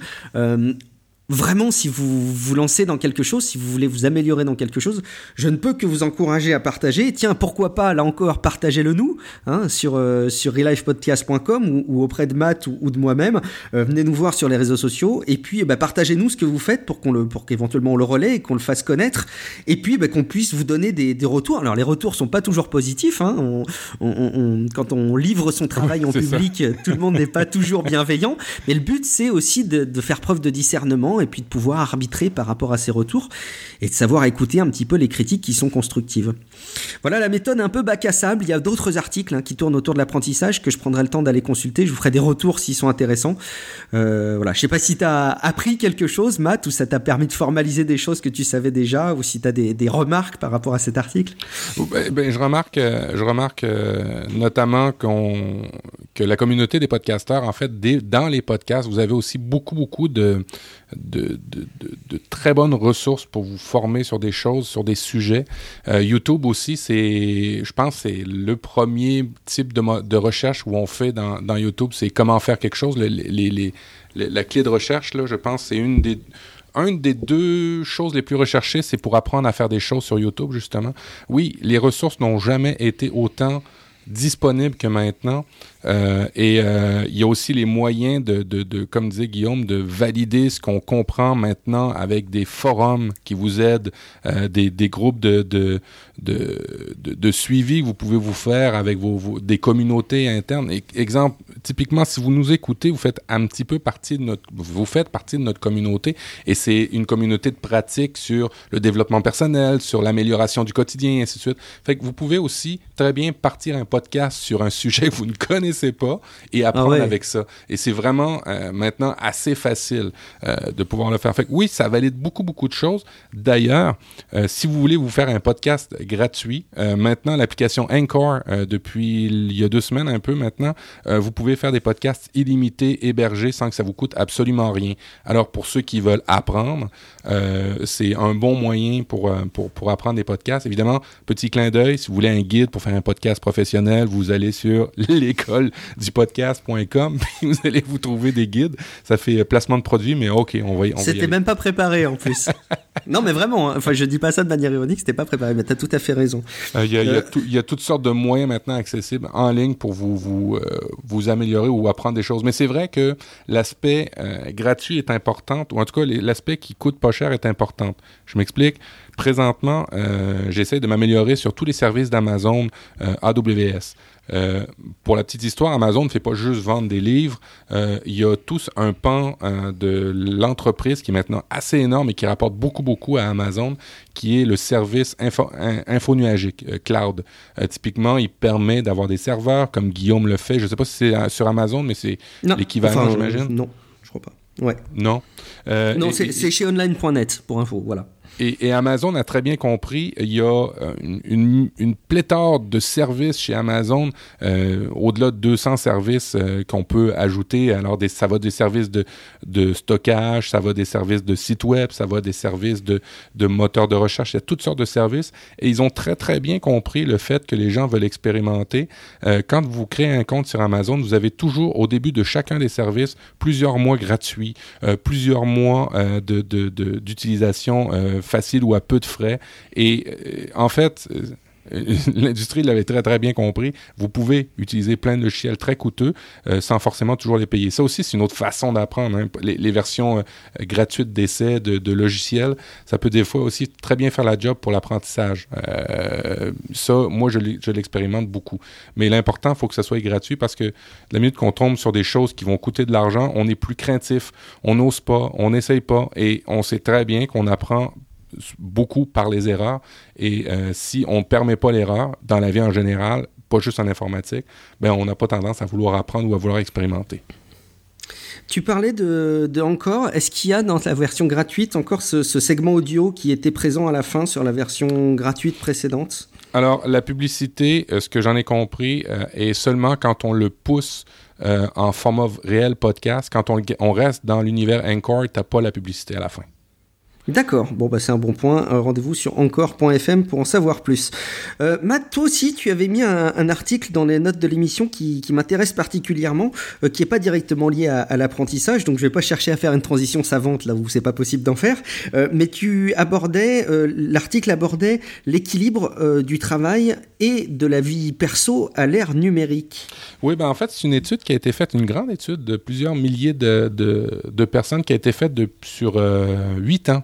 Vraiment, si vous vous lancez dans quelque chose, si vous voulez vous améliorer dans quelque chose, je ne peux que vous encourager à partager. Tiens, pourquoi pas, là encore, partagez-le nous hein, sur, euh, sur relifepodcast.com ou, auprès de Matt ou, de moi-même. Euh, venez nous voir sur les réseaux sociaux et puis eh ben, partagez-nous ce que vous faites pour qu'on le, pour qu'éventuellement on le relaie et qu'on le fasse connaître. Et puis ben, qu'on puisse vous donner des, des, retours. Alors les retours sont pas toujours positifs. Hein. On, on, quand on livre son travail en public, tout le monde n'est pas toujours bienveillant. Mais le but c'est aussi de, de faire preuve de discernement et puis de pouvoir arbitrer par rapport à ces retours et de savoir écouter un petit peu les critiques qui sont constructives. Voilà la méthode un peu bac à sable. Il y a d'autres articles hein, qui tournent autour de l'apprentissage que je prendrai le temps d'aller consulter. Je vous ferai des retours s'ils sont intéressants. Euh, voilà, je sais pas si tu as appris quelque chose, Matt, ou ça t'a permis de formaliser des choses que tu savais déjà, ou si tu as des, remarques par rapport à cet article? Ben, ben, je remarque, euh, je remarque euh, notamment que la communauté des podcasteurs, en fait, dans les podcasts, vous avez aussi beaucoup, beaucoup de, très bonnes ressources pour vous former sur des choses, sur des sujets. Euh, YouTube aussi, c'est, je pense, c'est le premier type de, de recherche où on fait dans, YouTube, c'est comment faire quelque chose. Les, les, la clé de recherche, là, je pense, c'est une des une des deux choses les plus recherchées, c'est pour apprendre à faire des choses sur YouTube, justement. Oui, les ressources n'ont jamais été autant disponibles que maintenant. Euh, et euh, il y a aussi les moyens de, comme disait Guillaume, de valider ce qu'on comprend maintenant avec des forums qui vous aident, euh, des, des, groupes de, de, de, suivi que vous pouvez vous faire avec vos, des communautés internes. exemple, typiquement, si vous nous écoutez, vous faites un petit peu partie de notre, vous faites partie de notre communauté et c'est une communauté de pratique sur le développement personnel, sur l'amélioration du quotidien, et ainsi de suite. Fait que vous pouvez aussi très bien partir un podcast sur un sujet que vous ne connaissez pas et apprendre avec ça. Et c'est vraiment maintenant assez facile de pouvoir le faire. Fait oui, ça valide beaucoup, beaucoup de choses. D'ailleurs, si vous voulez vous faire un podcast gratuit, maintenant, l'application Anchor, depuis il y a deux semaines un peu maintenant, vous pouvez faire des podcasts illimités, hébergés, sans que ça vous coûte absolument rien. Alors, pour ceux qui veulent apprendre, c'est un bon moyen pour, pour, pour apprendre des podcasts. Évidemment, petit clin d'œil, si vous voulez un guide pour faire un podcast professionnel, vous allez sur l'école du podcast.com, puis vous allez vous trouver des guides. Ça fait euh, placement de produits, mais OK, on va, y, C'était même pas préparé en plus. non, mais vraiment, hein. enfin, je dis pas ça de manière ironique, c'était pas préparé, mais tu as tout à fait raison. Euh, il y, euh, y, a toutes sortes de moyens maintenant accessibles en ligne pour vous, vous, vous améliorer ou apprendre des choses. Mais c'est vrai que l'aspect gratuit est important, ou en tout cas, l'aspect qui coûte pas cher est important. Je m'explique. Présentement, euh, j'essaie de m'améliorer sur tous les services d'Amazon euh, AWS. Euh, pour la petite histoire, Amazon ne fait pas juste vendre des livres. il y a tous un pan de l'entreprise qui est maintenant assez énorme et qui rapporte beaucoup, beaucoup à Amazon, qui est le service info, infonuagique, cloud. typiquement, il permet d'avoir des serveurs comme Guillaume le fait. Je ne sais pas si c'est sur Amazon, mais c'est l'équivalent, j'imagine. non, je crois pas. Ouais. Non. non, c'est chez online.net pour info, voilà. Et, Amazon a très bien compris, il y a euh, une, pléthore de services chez Amazon, euh, au-delà de 200 services euh, qu'on peut ajouter. Alors, ça va des services de, stockage, ça va des services de site web, ça va des services de, de moteurs de recherche, il y a toutes sortes de services. Et ils ont très, très bien compris le fait que les gens veulent expérimenter. quand vous créez un compte sur Amazon, vous avez toujours, au début de chacun des services, plusieurs mois gratuits, plusieurs mois d'utilisation facile ou à peu de frais. Et euh, en fait, euh, L'industrie l'avait très très bien compris. Vous pouvez utiliser plein de logiciels très coûteux euh, sans forcément toujours les payer. Ça aussi, c'est une autre façon d'apprendre. Hein. Les, versions gratuites d'essais de, logiciels, ça peut des fois aussi très bien faire la job pour l'apprentissage. ça, moi, je l'expérimente beaucoup. Mais l'important, il faut que ça soit gratuit parce que la minute qu'on tombe sur des choses qui vont coûter de l'argent, on est plus craintif, on n'ose pas, on n'essaye pas et on sait très bien qu'on apprend beaucoup par les erreurs. Et euh, si on ne permet pas l'erreur dans la vie en général, pas juste en informatique, ben on n'a pas tendance à vouloir apprendre ou à vouloir expérimenter. Tu parlais de, encore. Est-ce qu'il y a dans la version gratuite encore ce, segment audio qui était présent à la fin sur la version gratuite précédente? Alors, la publicité, euh, ce que j'en ai compris, euh, est seulement quand on le pousse en format réel podcast. Quand on, on reste dans l'univers Anchor, tu n'as pas la publicité à la fin. D'accord, bon bah c'est un bon point. Euh, rendez-vous sur encore.fm pour en savoir plus. Euh, Matt, toi aussi, tu avais mis un, article dans les notes de l'émission qui, m'intéresse particulièrement, euh, qui est pas directement lié à, l'apprentissage, donc je vais pas chercher à faire une transition savante là où c'est pas possible d'en faire. mais tu abordais, l'article abordait l'équilibre du travail et de la vie perso à l'ère numérique. Oui, ben en fait c'est une étude qui a été faite, une grande étude de plusieurs milliers de, personnes qui a été faite sur huit ans.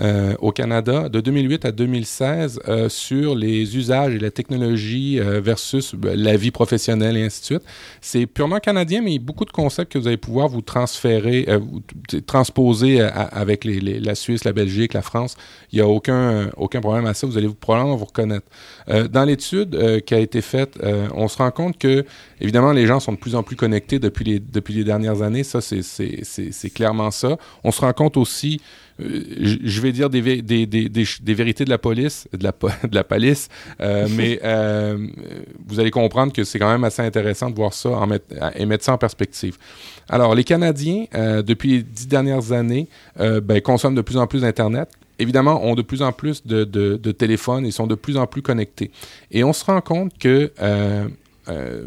Euh, au Canada de 2008 à 2016 euh, sur les usages et la technologie euh, versus ben, la vie professionnelle et ainsi de suite. C'est purement canadien, mais il y a beaucoup de concepts que vous allez pouvoir vous transférer, vous transposer avec la Suisse, la Belgique, la France. Il n'y a aucun, aucun problème à ça. Vous allez probablement vous reconnaître. dans l'étude qui a été faite, on se rend compte que, évidemment, les gens sont de plus en plus connectés depuis les, depuis les dernières années. Ça, c'est clairement ça. On se rend compte aussi je vais dire des, des, des, des, vérités de la police, de la, de la police, euh, mais euh, vous allez comprendre que c'est quand même assez intéressant de voir ça en et mettre ça en perspective. Alors, les Canadiens, depuis les dix dernières années, ben, consomment de plus en plus d'Internet évidemment, ont de plus en plus de, de, de, téléphones et sont de plus en plus connectés. Et on se rend compte que 66 euh,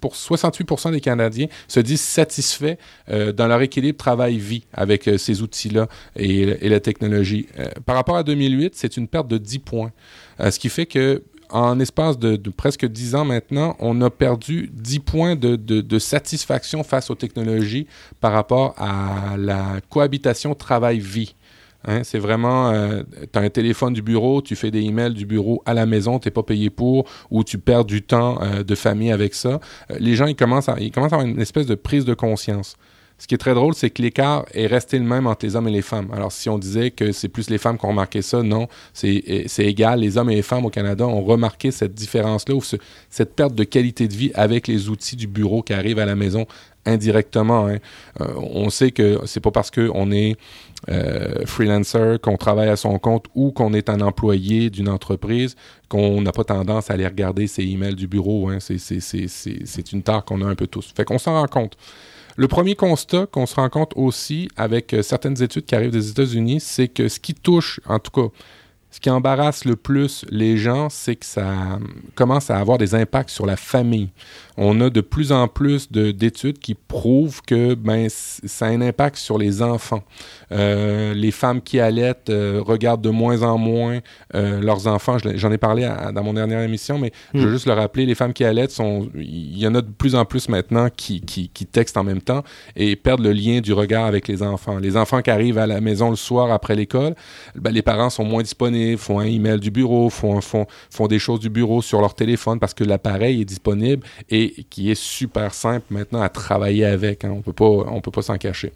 pour, 68% des Canadiens se disent satisfaits euh, dans leur équilibre travail-vie avec euh, ces outils-là et, la technologie. par rapport à 2008, c'est une perte de 10 points. ce qui fait que en espace de, presque 10 ans maintenant, on a perdu 10 points de, de, satisfaction face aux technologies par rapport à la cohabitation travail-vie. Hein, c'est vraiment, euh, tu as un téléphone du bureau, tu fais des emails du bureau à la maison, tu n'es pas payé pour, ou tu perds du temps euh, de famille avec ça. Euh, les gens, ils commencent, à, ils commencent à avoir une espèce de prise de conscience. Ce qui est très drôle, c'est que l'écart est resté le même entre les hommes et les femmes. Alors, si on disait que c'est plus les femmes qui ont remarqué ça, non, c'est égal. Les hommes et les femmes au Canada ont remarqué cette différence-là, ou cette perte de qualité de vie avec les outils du bureau qui arrivent à la maison indirectement. Hein. Euh, on sait que c'est pas parce qu'on est euh, freelancer, qu'on travaille à son compte ou qu'on est un employé d'une entreprise qu'on n'a pas tendance à aller regarder ses emails du bureau. Hein. C'est une tare qu'on a un peu tous. Fait qu'on s'en rend compte. Le premier constat qu'on se rend compte aussi avec euh, certaines études qui arrivent des États-Unis, c'est que ce qui touche, en tout cas, ce qui embarrasse le plus les gens, c'est que ça commence à avoir des impacts sur la famille on a de plus en plus d'études qui prouvent que ben, ça a un impact sur les enfants. Euh, les femmes qui allaitent euh, regardent de moins en moins euh, leurs enfants. J'en ai parlé dans mon dernière émission, mais je veux hmm. juste le rappeler, les femmes qui allaitent, sont, il y en a de plus en plus maintenant qui, qui, qui, textent en même temps et perdent le lien du regard avec les enfants. Les enfants qui arrivent à la maison le soir après l'école, ben, les parents sont moins disponibles, font un email du bureau, font, font, font des choses du bureau sur leur téléphone parce que l'appareil est disponible et qui est super simple maintenant à travailler avec. Hein. On on peut pas s'en cacher.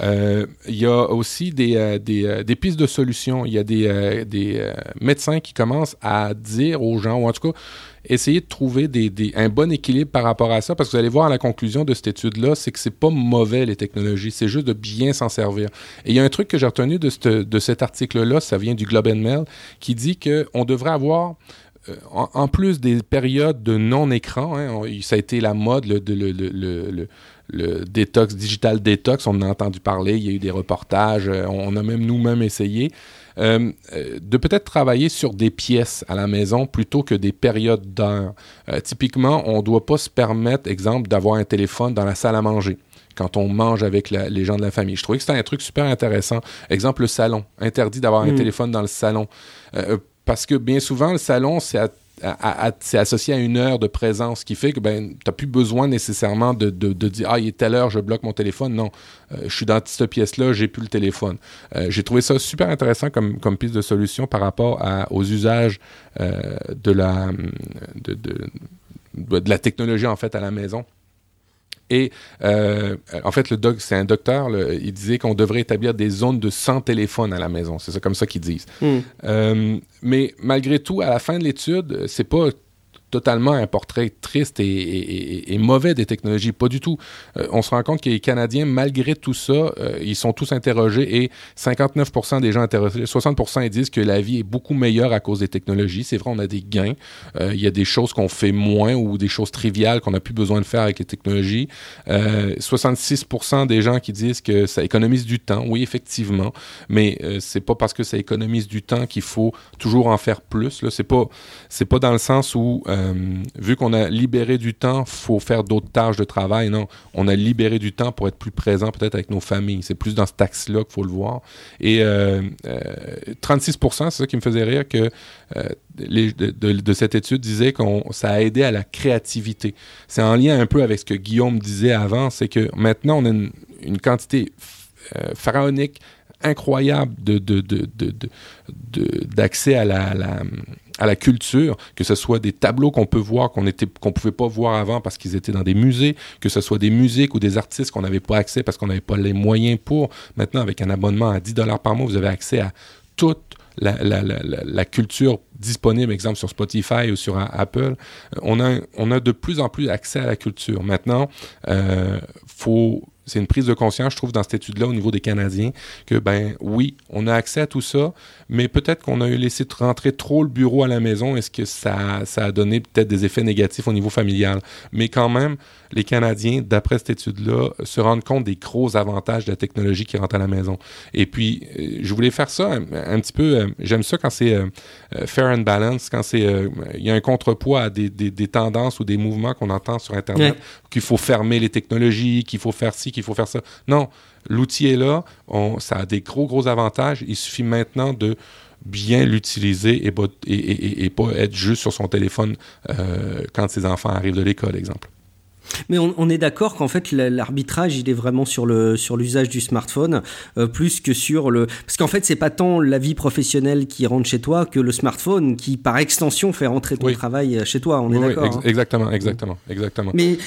Euh, il y a aussi des, euh, euh, des, pistes de solutions. Il y a des, des médecins qui commencent à dire aux gens, ou en tout cas, essayer de trouver un bon équilibre par rapport à ça, parce que vous allez voir à la conclusion de cette étude-là, c'est que c'est pas mauvais les technologies, c'est juste de bien s'en servir. Et il y a un truc que j'ai retenu de, de cet article-là, ça vient du Globe and Mail, qui dit qu'on devrait avoir euh, en, plus des périodes de non-écran, hein, ça a été la mode, le, le, le, détox, digital détox, on en a entendu parler, il y a eu des reportages, euh, on a même nous-mêmes essayé, euh, de peut-être travailler sur des pièces à la maison plutôt que des périodes d'heures. typiquement, on ne doit pas se permettre, exemple, d'avoir un téléphone dans la salle à manger quand on mange avec les gens de la famille. Je trouvais que c'était un truc super intéressant. Exemple, le salon. Interdit d'avoir un hmm. téléphone dans le salon parce que bien souvent, le salon, c'est associé à une heure de présence, ce qui fait que ben, tu n'as plus besoin nécessairement de, dire Ah, il est telle heure, je bloque mon téléphone. Non, euh, je suis dans cette pièce-là, j'ai plus le téléphone. Euh, j'ai trouvé ça super intéressant comme, comme piste de solution par rapport aux usages euh, de, la, de, de, la technologie en fait à la maison. Et euh, en fait, le doc, c'est un docteur, il disait qu'on devrait établir des zones de sans téléphone à la maison. C'est ça comme ça qu'ils disent. Hmm. Euh, mais malgré tout, à la fin de l'étude, c'est pas totalement un portrait triste et, mauvais des technologies. Pas du tout. Euh, on se rend compte que les Canadiens, malgré tout ça, euh, ils sont tous interrogés et 59% des gens interrogés, 60 ils disent que la vie est beaucoup meilleure à cause des technologies. C'est vrai, on a des gains. Euh, il y a des choses qu'on fait moins ou des choses triviales qu'on n'a plus besoin de faire avec les technologies. 66 des gens qui disent que ça économise du temps. Oui, effectivement. Mais c'est pas parce que ça économise du temps qu'il faut toujours en faire plus. Là, c'est pas, c'est pas dans le sens où euh, vu qu'on a libéré du temps, faut faire d'autres tâches de travail. Non, on a libéré du temps pour être plus présent peut-être avec nos familles. C'est plus dans ce axe-là qu'il faut le voir. Et 36% euh, euh, c'est ça qui me faisait rire que de, cette étude disait que ça a aidé à la créativité. C'est en lien un peu avec ce que Guillaume disait avant, c'est que maintenant on a une, quantité pharaonique incroyable d'accès à la, à la culture, que ce soit des tableaux qu'on peut voir qu'on était qu'on pouvait pas voir avant parce qu'ils étaient dans des musées, que ce soit des musiques ou des artistes qu'on n'avait pas accès parce qu'on n'avait pas les moyens pour. Maintenant, avec un abonnement à 10 dollars par mois, vous avez accès à toute la, la, la, la, culture disponible, exemple sur Spotify ou sur Apple, on a, on a de plus en plus accès à la culture. Maintenant, euh, faut c'est une prise de conscience, je trouve, dans cette étude-là au niveau des Canadiens, que, ben oui, on a accès à tout ça, mais peut-être qu'on a laissé rentrer trop le bureau à la maison. Est-ce que ça, ça a donné peut-être des effets négatifs au niveau familial? Mais quand même, les Canadiens, d'après cette étude-là, se rendent compte des gros avantages de la technologie qui rentre à la maison. Et puis, euh, je voulais faire ça un, petit peu, euh, j'aime ça quand c'est euh, fair and balance, quand c'est, il y a un contrepoids à des, des, tendances ou des mouvements qu'on entend sur Internet, qu'il faut fermer les technologies, qu'il faut faire ci, qu'il faut faire ça. Non, l'outil est là, on, ça a des gros, gros avantages. Il suffit maintenant de bien l'utiliser et, et, et, pas être juste sur son téléphone quand ses enfants arrivent de l'école, exemple. Mais on, est d'accord qu'en fait l'arbitrage il est vraiment sur le sur l'usage du smartphone euh, plus que sur le parce qu'en fait c'est pas tant la vie professionnelle qui rentre chez toi que le smartphone qui par extension fait rentrer ton travail chez toi. On est d'accord. Hein. exactement, exactement, exactement. Mais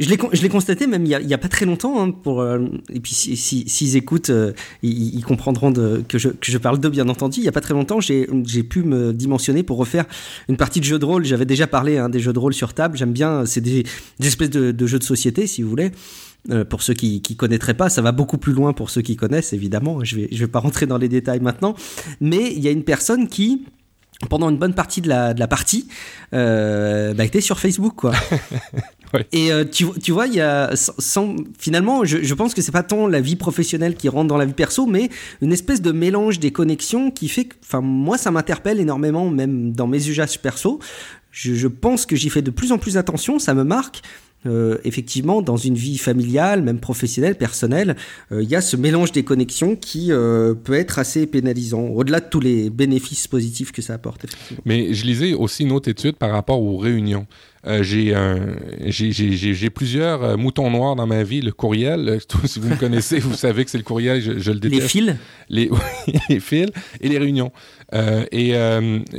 Je l'ai constaté même il y, a, pas très longtemps. Hein, euh, et puis s'ils si, si, écoutent, euh, ils, comprendront que, je, parle d'eux, bien entendu. Il y a pas très longtemps, j'ai pu me dimensionner pour refaire une partie de jeu de rôle. J'avais déjà parlé hein, des jeux de rôle sur table. J'aime bien, c'est des, espèces de, jeux de société, si vous voulez. Euh, pour ceux qui, qui connaîtraient pas, ça va beaucoup plus loin pour ceux qui connaissent, évidemment. Je je vais pas rentrer dans les détails maintenant. Mais il y a une personne qui pendant une bonne partie de la, de la partie, euh, bah, était sur Facebook, quoi. Et euh, tu, tu, vois, il y a sans, finalement, je, je pense que c'est pas tant la vie professionnelle qui rentre dans la vie perso, mais une espèce de mélange des connexions qui fait que, enfin, moi, ça m'interpelle énormément, même dans mes usages perso. Je, je pense que j'y fais de plus en plus attention, ça me marque. Euh, effectivement, dans une vie familiale, même professionnelle, personnelle, euh, il y a ce mélange des connexions qui euh, peut être assez pénalisant, au-delà de tous les bénéfices positifs que ça apporte. Mais je lisais aussi une autre étude par rapport aux réunions. Euh, j'ai plusieurs euh, moutons noirs dans ma vie. Le courriel, euh, si vous me connaissez, vous savez que c'est le courriel, je, je, le déteste. Les fils? Les, les fils et les réunions. Euh, et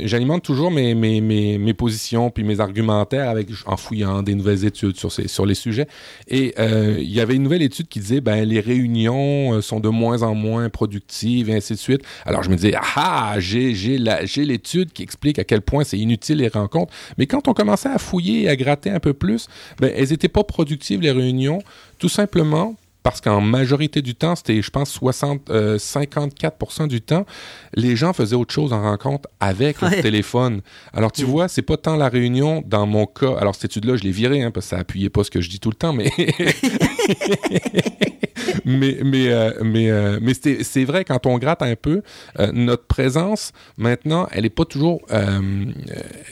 j'alimente toujours mes, mes, mes, positions puis mes argumentaires avec, en fouillant des nouvelles études sur, ces, sur les sujets. Et il y avait une nouvelle étude qui disait ben, les réunions sont de moins en moins productives et ainsi de suite. Alors je me disais, ah, j'ai l'étude qui explique à quel point c'est inutile les rencontres. Mais quand on commençait à fouiller, et à gratter un peu plus, ben, elles n'étaient pas productives, les réunions, tout simplement parce qu'en majorité du temps, c'était, je pense, 60, 54% euh, du temps, les gens faisaient autre chose en rencontre avec leur téléphone. Alors, tu mm. vois, c'est pas tant la réunion dans mon cas. Alors, cette étude-là, je l'ai virée, hein, parce que ça appuyait pas ce que je dis tout le temps, mais. mais mais, euh, mais, euh, mais c'est vrai, quand on gratte un peu, euh, notre présence, maintenant, elle n'est pas toujours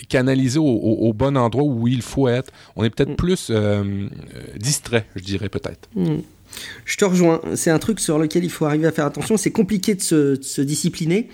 canalisée au, bon endroit où il faut être. On est peut-être mm. plus distrait, je dirais peut-être. Mm. Je te rejoins. C'est un truc sur lequel il faut arriver à faire attention. C'est compliqué de se, discipliner.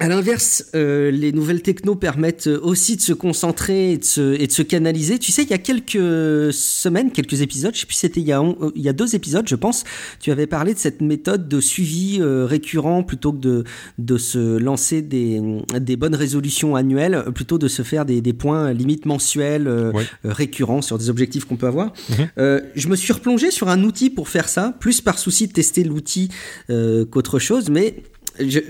À l'inverse, euh, les nouvelles techno permettent aussi de se concentrer et de se, et de se canaliser. Tu sais, il y a quelques semaines, quelques épisodes, je sais plus c'était il, y a, il y a deux épisodes, je pense, tu avais parlé de cette méthode de suivi euh, récurrent plutôt que de, de se lancer des, des bonnes résolutions annuelles, plutôt de se faire des, des points limites mensuels euh, récurrents sur des objectifs qu'on peut avoir. Mhm. je me suis replongé sur un outil pour faire ça, plus par souci de tester l'outil qu'autre chose, mais je,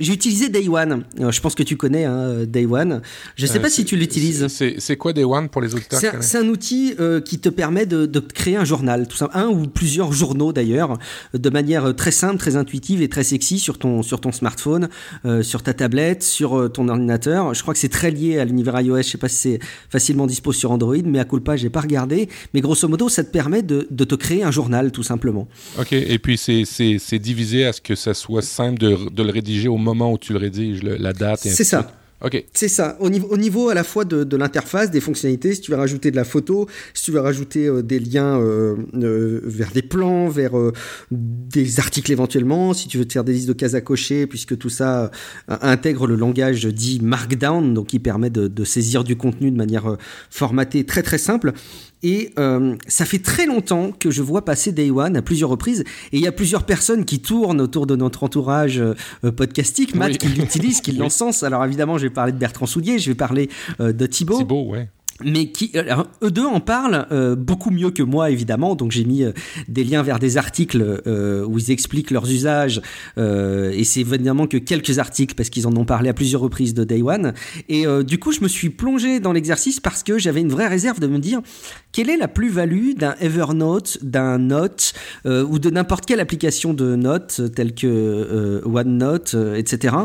j'ai utilisé Day One. Euh, je pense que tu connais hein, Day One. Je ne sais euh, pas si tu l'utilises. C'est quoi Day One pour les auditeurs C'est un outil euh, qui te permet de, de, créer un journal, tout ça, un ou plusieurs journaux d'ailleurs, de manière très simple, très intuitive et très sexy sur ton sur ton smartphone, euh, sur ta tablette, sur ton ordinateur. Je crois que c'est très lié à l'univers iOS. Je sais pas si c'est facilement dispo sur Android, mais à culpa, j'ai pas regardé. Mais grosso modo, ça te permet de, de te créer un journal, tout simplement. Ok. Et puis c'est divisé à ce que ça soit simple de, de le rédiger au moment moment où tu le rédiges, la date et C'est ça. Ok. C'est ça. Au niveau, au niveau à la fois de, de l'interface, des fonctionnalités, si tu veux rajouter de la photo, si tu veux rajouter euh, des liens euh, euh, vers des plans, vers des articles éventuellement, si tu veux te faire des listes de cases à cocher, puisque tout ça intègre le langage dit Markdown, donc qui permet de, de saisir du contenu de manière formatée très très simple. Et euh, ça fait très longtemps que je vois passer Day One à plusieurs reprises. Et il y a plusieurs personnes qui tournent autour de notre entourage euh, podcastique, Matt qui l'utilise, qui l'encense. Alors évidemment, je vais parler de Bertrand Soulier, je vais parler euh, de Thibaut. Thibaut, ouais mais qui eux deux en parlent euh, beaucoup mieux que moi évidemment donc j'ai mis euh, des liens vers des articles euh, où ils expliquent leurs usages et c'est évidemment que quelques articles parce qu'ils en ont parlé à plusieurs reprises de Day One et du coup je me suis plongé dans l'exercice parce que j'avais une vraie réserve de me dire quelle est la plus-value d'un Evernote d'un Note ou de n'importe quelle application de notes telle que OneNote etc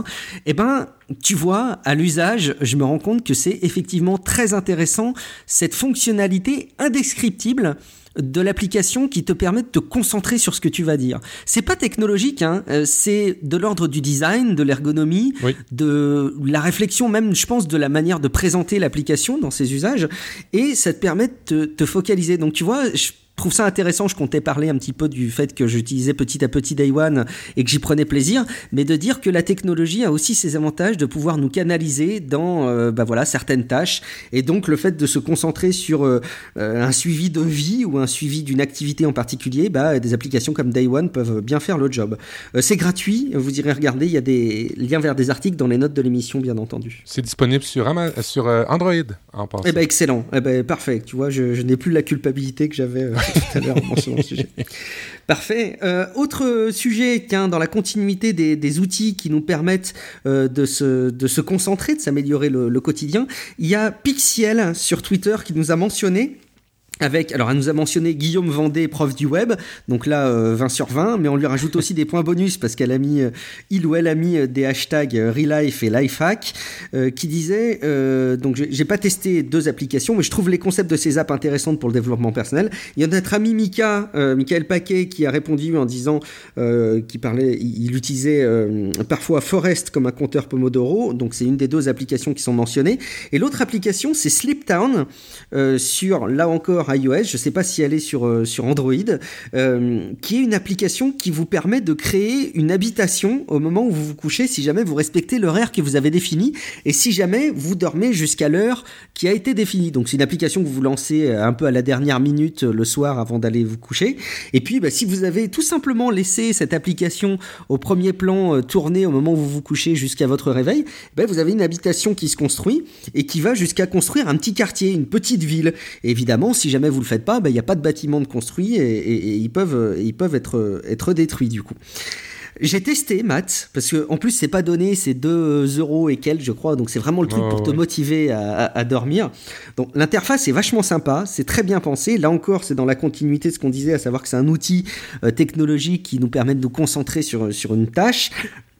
et eh ben tu vois, à l'usage, je me rends compte que c'est effectivement très intéressant, cette fonctionnalité indescriptible de l'application qui te permet de te concentrer sur ce que tu vas dire. C'est pas technologique, hein, euh, c'est de l'ordre du design, de l'ergonomie, de la réflexion même, je pense, de la manière de présenter l'application dans ses usages, et ça te permet de te, focaliser. Donc tu vois, je trouve ça intéressant. Je comptais parler un petit peu du fait que j'utilisais petit à petit Day One et que j'y prenais plaisir, mais de dire que la technologie a aussi ses avantages de pouvoir nous canaliser dans euh, bah voilà, certaines tâches. Et donc, le fait de se concentrer sur euh, euh, un suivi de vie ou un suivi d'une activité en particulier, bah, des applications comme Day One peuvent bien faire le job. c'est gratuit. Vous irez regarder. Il y a des liens vers des articles dans les notes de l'émission, bien entendu. C'est disponible sur, sur Android en passant. Eh ben, excellent. Eh ben, parfait. Tu vois, je, je n'ai plus la culpabilité que j'avais tout à l'heure sujet. Parfait. Euh, autre sujet, tiens, dans la continuité des, outils qui nous permettent euh, de, se, de se concentrer, de s'améliorer le, le, quotidien, il y a Pixiel sur Twitter qui nous a mentionné avec, alors elle nous a mentionné Guillaume Vendée, prof du web, donc là 20 euh, sur 20, mais on lui rajoute aussi des points bonus parce qu'elle a mis, euh, il ou elle a mis euh, des hashtags Relife et Lifehack qui disaient, donc j'ai pas testé deux applications, mais je trouve les concepts de ces apps intéressantes pour le développement personnel. Il y a notre ami Mika, Michael Paquet, qui a répondu en disant qu'il parlait, il, utilisait parfois Forest comme un compteur Pomodoro, donc c'est une des deux applications qui sont mentionnées. Et l'autre application, c'est Sleeptown sur là encore iOS, je ne sais pas si elle est sur, euh, sur Android, euh, qui est une application qui vous permet de créer une habitation au moment où vous vous couchez si jamais vous respectez l'horaire que vous avez défini et si jamais vous dormez jusqu'à l'heure qui a été définie. Donc c'est une application que vous lancez euh, un peu à la dernière minute le soir avant d'aller vous coucher. Et puis bah, si vous avez tout simplement laissé cette application au premier plan tourner au moment où vous vous couchez jusqu'à votre réveil, bah, vous avez une habitation qui se construit et qui va jusqu'à construire un petit quartier, une petite ville. Évidemment, si jamais vous le faites pas, ben, il n'y a pas de bâtiment de construit et, ils peuvent, ils peuvent être, être détruits du coup. J'ai testé, Matt, parce que en plus c'est pas donné, c'est 2 euros et quelques, je crois, donc c'est vraiment le truc pour te motiver à, dormir. Donc l'interface est vachement sympa, c'est très bien pensé. Là encore, c'est dans la continuité de ce qu'on disait, à savoir que c'est un outil euh, technologique qui nous permet de nous concentrer sur, sur une tâche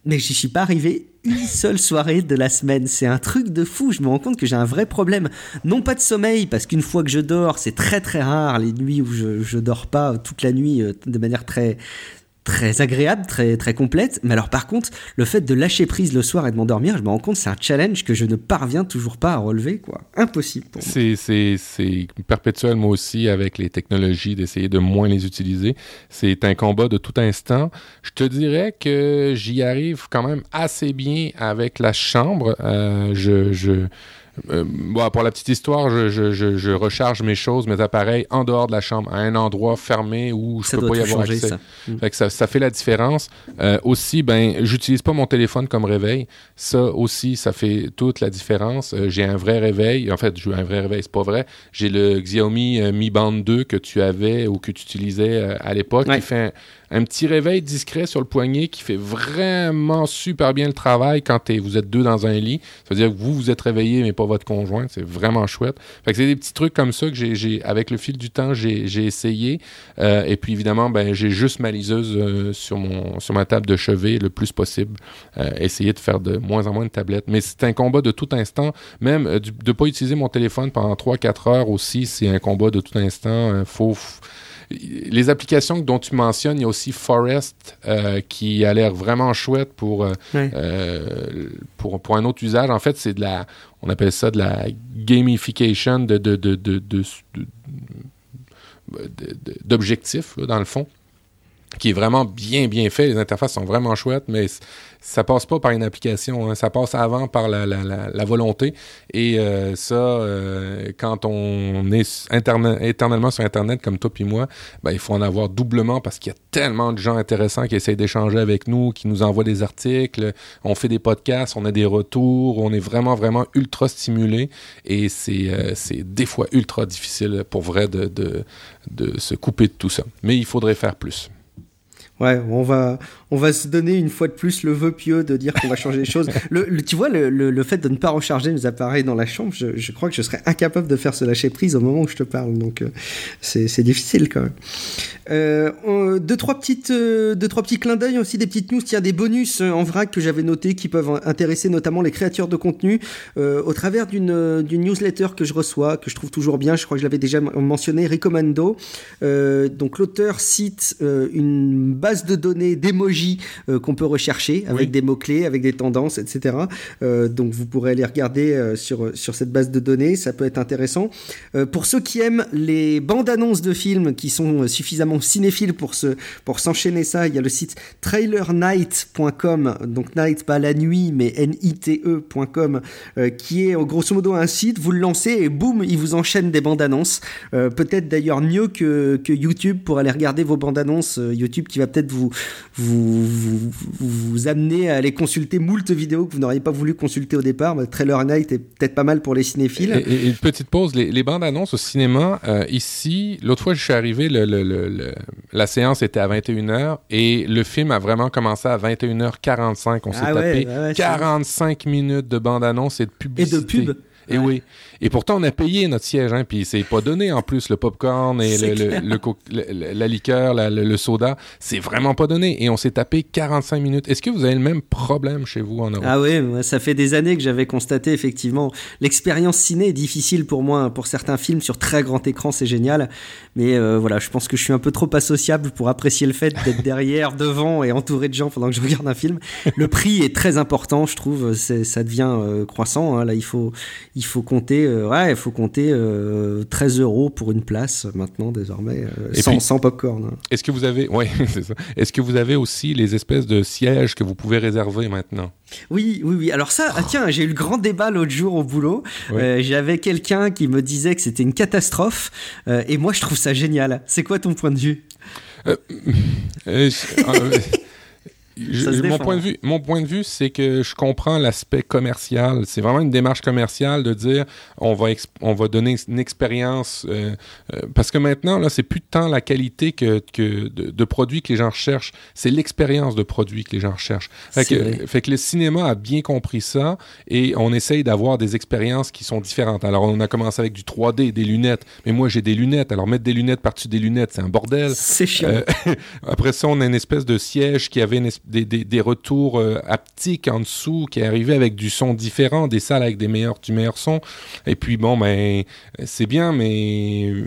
mais j'y suis pas arrivé une seule soirée de la semaine. C'est un truc de fou. Je me rends compte que j'ai un vrai problème. Non pas de sommeil, parce qu'une fois que je dors, c'est très très rare les nuits où je, je dors pas toute la nuit euh, de manière très très agréable, très très complète. Mais alors par contre, le fait de lâcher prise le soir et de m'endormir, je me rends compte c'est un challenge que je ne parviens toujours pas à relever, quoi. Impossible pour moi. C'est perpétuel moi aussi avec les technologies d'essayer de moins les utiliser. C'est un combat de tout instant. Je te dirais que j'y arrive quand même assez bien avec la chambre. Euh, je je euh, bon, pour la petite histoire, je, je, je, recharge mes choses, mes appareils en dehors de la chambre, à un endroit fermé où je peux pas y avoir accès. Ça. Mm. Fait que ça, ça, fait la différence. Euh, aussi, ben, j'utilise pas mon téléphone comme réveil. Ça aussi, ça fait toute la différence. Euh, j'ai un vrai réveil. En fait, j'ai un vrai réveil, c'est pas vrai. J'ai le Xiaomi Mi Band 2 que tu avais ou que tu utilisais à l'époque, qui fait un petit réveil discret sur le poignet qui fait vraiment super bien le travail quand vous êtes deux dans un lit. C'est-à-dire que vous, vous êtes réveillé, mais pas votre conjoint. C'est vraiment chouette. Fait c'est des petits trucs comme ça que j'ai, avec le fil du temps, j'ai essayé. Euh, et puis évidemment, ben, j'ai juste ma liseuse euh, sur ma table de chevet le plus possible. Euh, essayer de faire de moins en moins de tablettes. Mais c'est un combat de tout instant. Même de ne pas utiliser mon téléphone pendant 3-4 heures aussi, c'est un combat de tout instant. faut les applications dont tu mentionnes, il y a aussi Forest euh, qui a l'air vraiment chouette pour, euh, euh, pour, pour, un autre usage. En fait, c'est de la, on appelle ça de la gamification de, de, de, d'objectifs, dans le fond qui est vraiment bien bien fait. Les interfaces sont vraiment chouettes, mais ça passe pas par une application, hein. ça passe avant par la, la, volonté. Et euh, ça, euh, quand on est éternellement sur Internet comme toi et moi, ben, il faut en avoir doublement parce qu'il y a tellement de gens intéressants qui essayent d'échanger avec nous, qui nous envoient des articles, on fait des podcasts, on a des retours, on est vraiment, vraiment ultra stimulé. Et c'est euh, des fois ultra difficile pour vrai de, de, de se couper de tout ça. Mais il faudrait faire plus. Ouais, on va, on va se donner une fois de plus le vœu pieux de dire qu'on va changer les choses. Le, tu vois, le, le, fait de ne pas recharger nos appareils dans la chambre, je, crois que je serais incapable de faire ce lâcher prise au moment où je te parle. Donc, euh, c'est difficile quand même. Euh, deux, trois petites, euh, deux, trois petits clins d'œil aussi, des petites news. A des bonus en vrac que j'avais notés qui peuvent intéresser notamment les créateurs de contenu au travers d'une newsletter que je reçois, que je trouve toujours bien. Je crois que je l'avais déjà mentionné, Recommando. donc, l'auteur cite une base de données d'émojis emojis qu'on peut rechercher avec des mots-clés, avec des tendances, etc. donc vous pourrez aller regarder sur, sur cette base de données, ça peut être intéressant. pour ceux qui aiment les bandes annonces de films qui sont suffisamment cinéphiles pour se, pour s'enchaîner ça, il y a le site trailernight.com, donc night pas la nuit, mais N-I-T-E.com, qui est grosso modo un site, vous le lancez et boum, il vous enchaîne des bandes annonces. peut-être d'ailleurs mieux que, que YouTube pour aller regarder vos bandes annonces. YouTube qui va peut-être vous, vous, vous, amener à aller consulter moult vidéos que vous n'auriez pas voulu consulter au départ. Trailer Night est peut-être pas mal pour les cinéphiles. Et, une petite pause, les, bandes annonces au cinéma, euh, ici, l'autre fois je suis arrivé, le, la séance était à 21h et le film a vraiment commencé à 21h45. On s'est ah tapé 45 minutes de bande annonce et de publicité. Et de pub. Et oui. Et pourtant, on a payé notre siège, hein, puis c'est pas donné en plus le popcorn et le, la liqueur, le, soda, c'est vraiment pas donné. Et on s'est tapé 45 minutes. Est-ce que vous avez le même problème chez vous en Europe? Ah oui, ça fait des années que j'avais constaté effectivement l'expérience ciné est difficile pour moi. Pour certains films sur très grand écran, c'est génial, mais euh, voilà, je pense que je suis un peu trop associable pour apprécier le fait d'être derrière, devant et entouré de gens pendant que je regarde un film. Le prix est très important, je trouve. Ça devient euh, croissant. Hein. Là, il faut il faut compter euh, ouais, il faut compter 13 euh, euros pour une place maintenant désormais, euh, sans, sans, popcorn. Hein. Est-ce que vous avez, ouais. Est-ce que vous avez aussi les espèces de sièges que vous pouvez réserver maintenant? Oui, oui, oui. Alors ça, ah, tiens, j'ai eu le grand débat l'autre jour au boulot. J'avais quelqu'un qui me disait que c'était une catastrophe, et moi je trouve ça génial. C'est quoi ton point de vue? mon, point de vue, mon point de vue, c'est que je comprends l'aspect commercial. C'est vraiment une démarche commerciale de dire on va, on va donner une expérience. Euh, euh, parce que maintenant, là, c'est plus tant la qualité que, que de, produits que les gens recherchent, c'est l'expérience de produit que les gens recherchent. Fait que, fait que, le cinéma a bien compris ça et on essaye d'avoir des expériences qui sont différentes. Alors, on a commencé avec du 3D, des lunettes. Mais moi, j'ai des lunettes. Alors, mettre des lunettes par-dessus des lunettes, c'est un bordel. C'est chiant. Euh, après ça, on a une espèce de siège qui avait une espèce des, des, retours euh, haptiques en dessous qui arrivaient avec du son différent, des salles avec des meilleurs, du meilleur son. Et puis bon, ben c'est bien, mais euh,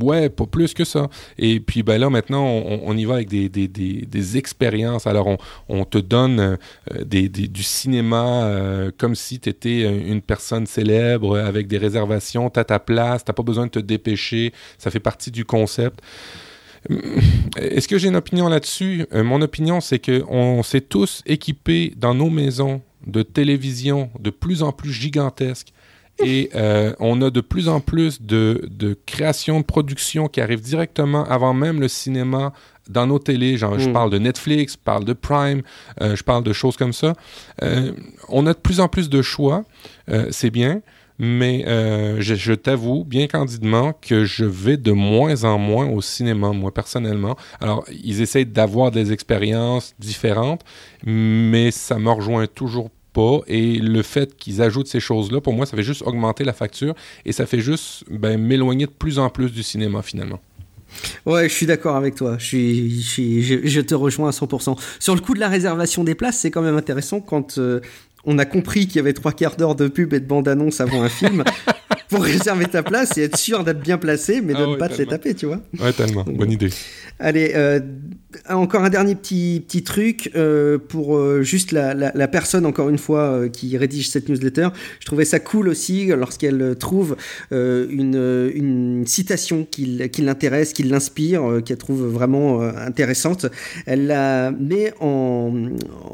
ouais, pas plus que ça. Et puis ben là maintenant, on, y va avec des, des, des expériences. Alors on, on te donne euh, du cinéma comme si tu étais une personne célèbre avec des réservations, tu as ta place, tu pas besoin de te dépêcher, ça fait partie du concept. Est-ce que j'ai une opinion là-dessus? Euh, mon opinion, c'est qu'on s'est tous équipés dans nos maisons de télévision de plus en plus gigantesques et euh, on a de plus en plus de, de création de production qui arrivent directement avant même le cinéma dans nos télés. Genre, Je mm. parle de Netflix, je parle de Prime, euh, je parle de choses comme ça. on a de plus en plus de choix, c'est bien. Mais euh, je, t'avoue bien candidement que je vais de moins en moins au cinéma, moi personnellement. Alors, ils essayent d'avoir des expériences différentes, mais ça me rejoint toujours pas. Et le fait qu'ils ajoutent ces choses-là, pour moi, ça fait juste augmenter la facture et ça fait juste ben, m'éloigner de plus en plus du cinéma finalement. Ouais, je suis d'accord avec toi. Je, te rejoins à 100%. Sur le coup de la réservation des places, c'est quand même intéressant quand euh, on a compris qu'il y avait trois quarts d'heure de pub et de bande-annonce avant un film pour réserver ta place et être sûr d'être bien placé, mais de ah ne pas te les taper, tu vois. Ouais, tellement. Bonne idée. Allez, euh, encore un dernier petit, petit truc euh, pour euh, juste la, la, personne, encore une fois, qui rédige cette newsletter. Je trouvais ça cool aussi lorsqu'elle trouve une, une, citation qui, qui l'intéresse, qui l'inspire, qu'elle trouve vraiment intéressante. Elle la met en,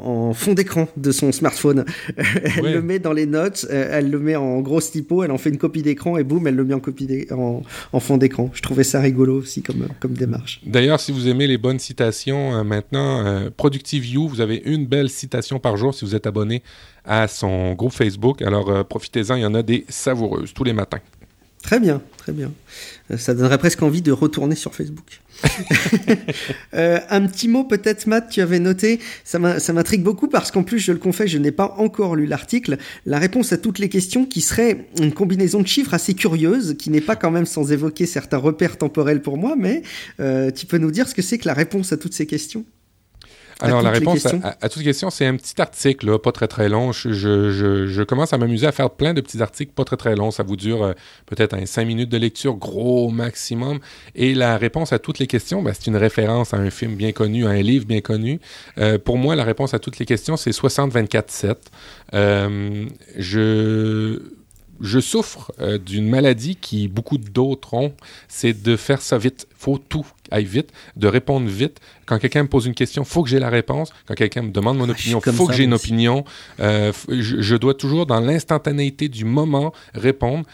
en fond d'écran de son smartphone. elle le met dans les notes, elle le met en grosse typo, elle en fait une copie d'écran et boum, elle le met en, en fond d'écran. Je trouvais ça rigolo aussi comme, comme démarche. D'ailleurs, si vous aimez les bonnes citations, euh, maintenant, euh, Productive You, vous avez une belle citation par jour si vous êtes abonné à son groupe Facebook. Alors, euh, profitez-en, il y en a des savoureuses tous les matins. Très bien, très bien. Ça donnerait presque envie de retourner sur Facebook. Euh, un petit mot peut-être, Matt, tu avais noté, ça m'intrigue beaucoup parce qu'en plus, je le confesse, je n'ai pas encore lu l'article, la réponse à toutes les questions qui serait une combinaison de chiffres assez curieuse, qui n'est pas quand même sans évoquer certains repères temporels pour moi, mais euh, tu peux nous dire ce que c'est que la réponse à toutes ces questions? Alors, la réponse à, toutes les questions, c'est un petit article, là, pas très très long. Je, je, je, commence à m'amuser à faire plein de petits articles pas très très longs. Ça vous dure euh, peut-être un 5 minutes de lecture, gros maximum. Et la réponse à toutes les questions, ben, c'est une référence à un film bien connu, à un livre bien connu. Euh, pour moi, la réponse à toutes les questions, c'est 60-24-7. Euh, je je souffre euh, d'une maladie qui beaucoup d'autres ont, c'est de faire ça vite. faut tout aille vite, de répondre vite. Quand quelqu'un me pose une question, faut que j'ai la réponse. Quand quelqu'un me demande mon ah, opinion, faut que j'ai une opinion. Euh, je, dois toujours, dans l'instantanéité du moment, répondre.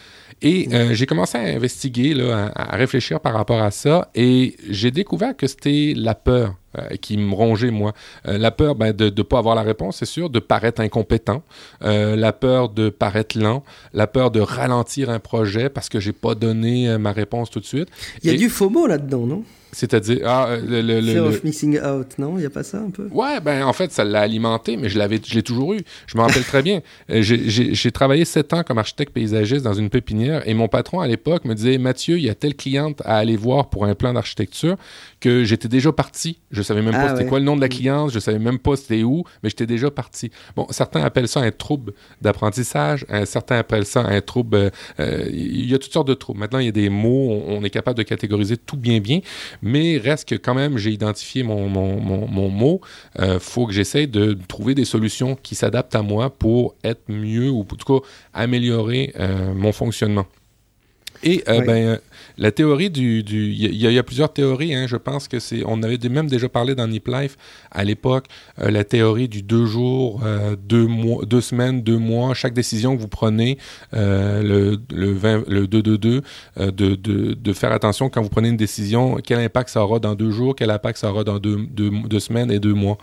Et euh, j'ai commencé à investiguer, là, à, réfléchir par rapport à ça, et j'ai découvert que c'était la peur euh, qui me rongeait, moi. Euh, la peur ben, de ne pas avoir la réponse, c'est sûr, de paraître incompétent, la peur de paraître lent, la peur de ralentir un projet parce que j'ai pas donné ma réponse tout de suite. Il y a du FOMO là-dedans, non? C'est-à-dire. Ah, euh, le, le, Fear of missing out, non? Il n'y a pas ça un peu? Ouais, ben en fait, ça l'a alimenté, mais je l'avais, je l'ai toujours eu. Je me rappelle très bien. Euh, j'ai travaillé sept ans comme architecte paysagiste dans une pépinière et mon patron à l'époque me disait Mathieu, il y a telle cliente à aller voir pour un plan d'architecture que j'étais déjà parti. Je savais même pas ah c'était quoi le nom de la cliente, je savais même pas c'était où, mais j'étais déjà parti. Bon, certains appellent ça un trouble d'apprentissage, certains appellent ça un trouble. Euh, il y a toutes sortes de troubles. Maintenant, il y a des mots, on, on est capable de catégoriser tout bien bien mais reste que quand même, j'ai identifié mon, mon, mon, mot. Il euh, faut que j'essaie de trouver des solutions qui s'adaptent à moi pour être mieux ou en tout cas améliorer euh, mon fonctionnement. Et euh, ben, la théorie du... Il y, a plusieurs théories, hein, je pense que c'est... On avait même déjà parlé dans Nip Life à l'époque, euh, la théorie du deux jours, euh, deux, mois, deux semaines, deux mois, chaque décision que vous prenez, le, le, 20, le 2-2-2, de, de, de, faire attention quand vous prenez une décision, quel impact ça aura dans deux jours, quel impact ça aura dans deux, deux, deux semaines et deux mois.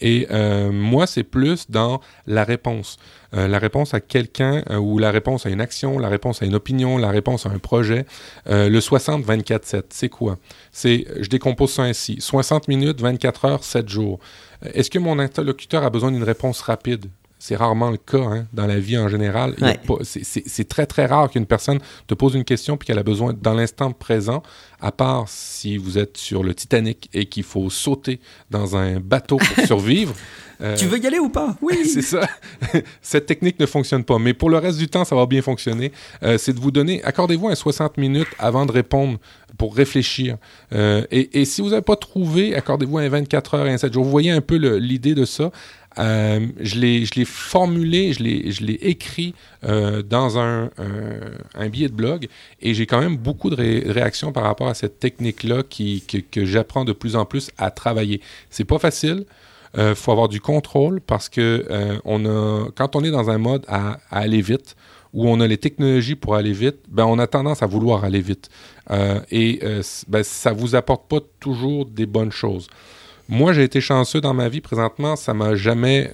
Et euh, moi, c'est plus dans la réponse. Euh, la réponse à quelqu'un euh, ou la réponse à une action, la réponse à une opinion, la réponse à un projet. le 60-24-7, c'est quoi? C'est, je décompose ça ainsi. 60 minutes, 24 heures, 7 jours. Est-ce que mon interlocuteur a besoin d'une réponse rapide? C'est rarement le cas hein, dans la vie en général. C'est très, très rare qu'une personne te pose une question puis qu'elle a besoin dans l'instant présent, à part si vous êtes sur le Titanic et qu'il faut sauter dans un bateau pour survivre. Euh, tu veux y aller ou pas? Oui. c'est ça. Cette technique ne fonctionne pas. Mais pour le reste du temps, ça va bien fonctionner. Euh, c'est de vous donner, accordez-vous un 60 minutes avant de répondre pour réfléchir. Euh, et, et, si vous n'avez pas trouvé, accordez-vous un 24 heures et un 7 jours. Vous voyez un peu l'idée de ça. Euh, je l'ai formulé, je l'ai écrit euh, dans un, un, billet de blog et j'ai quand même beaucoup de réactions par rapport à cette technique-là qui, que, j'apprends de plus en plus à travailler. C'est pas facile. Il faut avoir du contrôle parce que on a, quand on est dans un mode à, aller vite, où on a les technologies pour aller vite, ben on a tendance à vouloir aller vite. et ben, ça vous apporte pas toujours des bonnes choses. Moi, j'ai été chanceux dans ma vie présentement. Ça m'a jamais,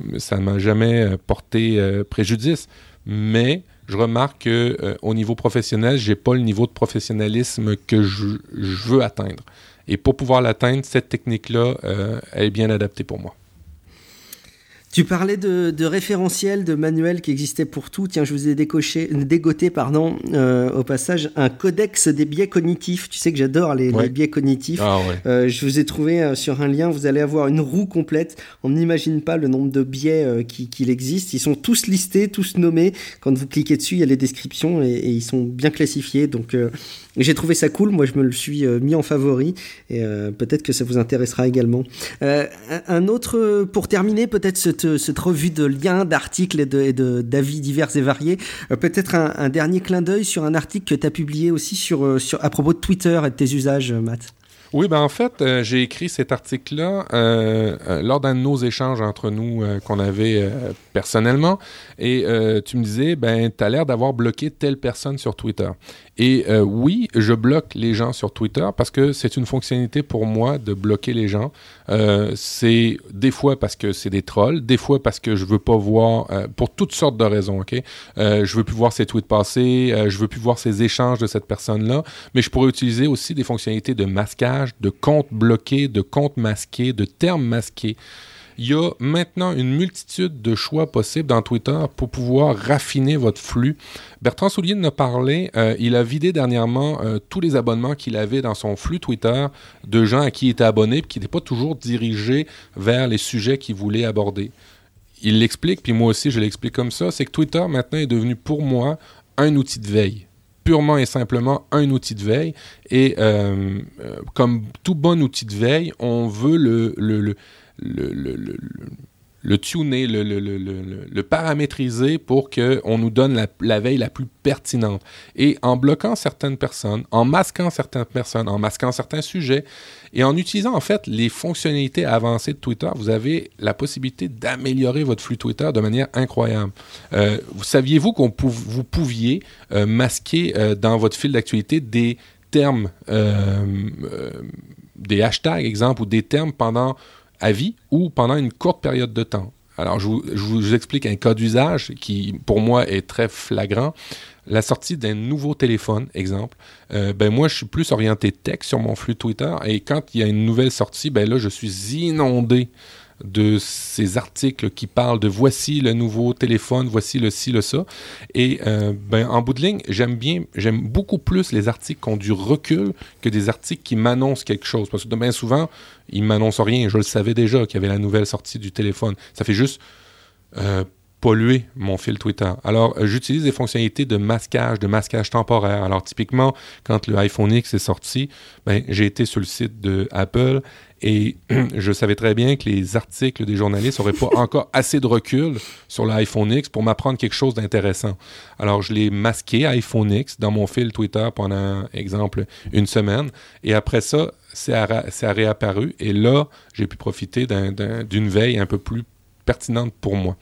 euh, m'a jamais euh, porté euh, préjudice. Mais je remarque que au niveau professionnel, j'ai pas le niveau de professionnalisme que je, veux atteindre. Et pour pouvoir l'atteindre, cette technique-là, est bien adaptée pour moi. Tu parlais de, de référentiels, de manuels qui existaient pour tout. Tiens, je vous ai décoché, dégoté pardon, euh, au passage un codex des biais cognitifs. Tu sais que j'adore les, biais cognitifs. Ah, euh, je vous ai trouvé euh, sur un lien, vous allez avoir une roue complète. On n'imagine pas le nombre de biais qu'il qui existe. Ils sont tous listés, tous nommés. Quand vous cliquez dessus, il y a les descriptions et, et ils sont bien classifiés. Donc j'ai trouvé ça cool, moi je me le suis euh, mis en favori et euh, peut-être que ça vous intéressera également. Euh, un autre, pour terminer, peut-être cette, revue de liens, d'articles et d'avis divers et variés, peut-être un, dernier clin d'œil sur un article que tu as publié aussi sur, à propos de Twitter et de tes usages, Matt. Oui, ben en fait, j'ai écrit cet article-là lors d'un de nos échanges entre nous qu'on avait personnellement. Et tu me disais, ben, tu as l'air d'avoir bloqué telle personne sur Twitter. Et euh, oui, je bloque les gens sur Twitter parce que c'est une fonctionnalité pour moi de bloquer les gens. Euh, c'est des fois parce que c'est des trolls, des fois parce que je veux pas voir, euh, pour toutes sortes de raisons, ok? je veux plus voir ses tweets passer, je veux plus voir ses échanges de cette personne-là. Mais je pourrais utiliser aussi des fonctionnalités de masquage, de comptes bloqués, de comptes masqués, de termes masqués. Il y a maintenant une multitude de choix possibles dans Twitter pour pouvoir raffiner votre flux. Bertrand Soulier en a parlé. Euh, il a vidé dernièrement euh, tous les abonnements qu'il avait dans son flux Twitter de gens à qui il était abonné et qui n'étaient pas toujours dirigés vers les sujets qu'il voulait aborder. Il l'explique, puis moi aussi je l'explique comme ça, c'est que Twitter maintenant est devenu pour moi un outil de veille purement et simplement un outil de veille. Et euh, comme tout bon outil de veille, on veut le, le le tuner, le, le, le, le paramétriser pour qu'on nous donne la, veille la plus pertinente. Et en bloquant certaines personnes, en masquant certaines personnes, en masquant certains sujets, et en utilisant en fait les fonctionnalités avancées de Twitter, vous avez la possibilité d'améliorer votre flux Twitter de manière incroyable. Euh, Saviez-vous qu'on pou vous pouviez euh, masquer euh, dans votre fil d'actualité des termes, des hashtags, exemple, ou des termes pendant à vie ou pendant une courte période de temps. Alors, je vous, explique un cas d'usage qui, pour moi, est très flagrant. La sortie d'un nouveau téléphone, exemple. Euh, ben moi, je suis plus orienté tech sur mon flux Twitter et quand il y a une nouvelle sortie, ben là, je suis inondé de ces articles qui parlent de voici le nouveau téléphone, voici le ci, le ça. Et euh, ben, en bout de ligne, j'aime bien, j'aime beaucoup plus les articles qui ont du recul que des articles qui m'annoncent quelque chose. Parce que bien souvent, ils m'annoncent rien. Je le savais déjà qu'il y avait la nouvelle sortie du téléphone. Ça fait juste euh, polluer mon fil Twitter. Alors, euh, j'utilise des fonctionnalités de masquage, de masquage temporaire. Alors, typiquement, quand le iPhone X est sorti, ben, j'ai été sur le site de Apple et je savais très bien que les articles des journalistes n'auraient pas encore assez de recul sur l'iPhone X pour m'apprendre quelque chose d'intéressant. Alors, je l'ai masqué iPhone X dans mon fil Twitter pendant, exemple, une semaine. Et après ça, c'est réapparu. Et là, j'ai pu profiter d'une veille un peu plus pertinente pour moi.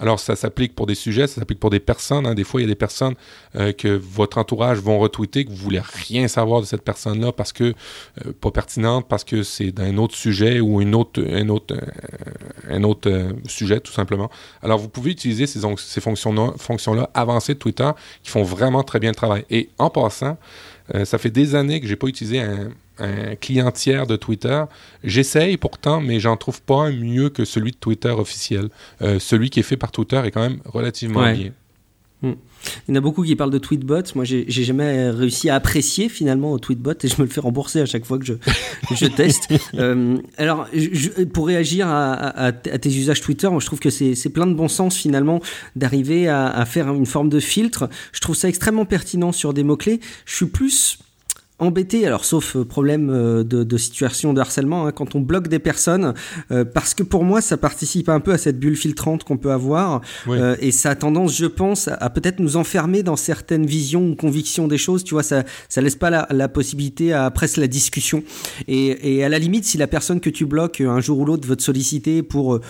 Alors, ça s'applique pour des sujets, ça s'applique pour des personnes. Hein. Des fois, il y a des personnes euh, que votre entourage vont retweeter, que vous voulez rien savoir de cette personne-là parce que euh, pas pertinente, parce que c'est d'un autre sujet ou une autre, un autre, euh, un autre euh, sujet, tout simplement. Alors, vous pouvez utiliser ces, ces fonctions-là fonctions avancées de Twitter qui font vraiment très bien le travail. Et en passant, euh, ça fait des années que j'ai pas utilisé un, un client tiers de Twitter. J'essaye pourtant, mais j'en trouve pas un mieux que celui de Twitter officiel. Euh, celui qui est fait par Twitter est quand même relativement ouais. bien. Hmm. Il y en a beaucoup qui parlent de tweetbot. Moi, j'ai jamais réussi à apprécier finalement tweetbot et je me le fais rembourser à chaque fois que je, je teste. euh, alors, je, pour réagir à, à, à, tes usages Twitter, moi, je trouve que c'est plein de bon sens finalement d'arriver à, à, faire une forme de filtre. Je trouve ça extrêmement pertinent sur des mots-clés. Je suis plus embêté, alors sauf euh, problème euh, de, de, situation de harcèlement, hein, quand on bloque des personnes, euh, parce que pour moi ça participe un peu à cette bulle filtrante qu'on peut avoir, oui. euh, et ça a tendance, je pense, à, à peut-être nous enfermer dans certaines visions ou convictions des choses, tu vois, ça, ça laisse pas la, la possibilité à presque la discussion, et, et, à la limite, si la personne que tu bloques un jour ou l'autre veut te solliciter pour euh,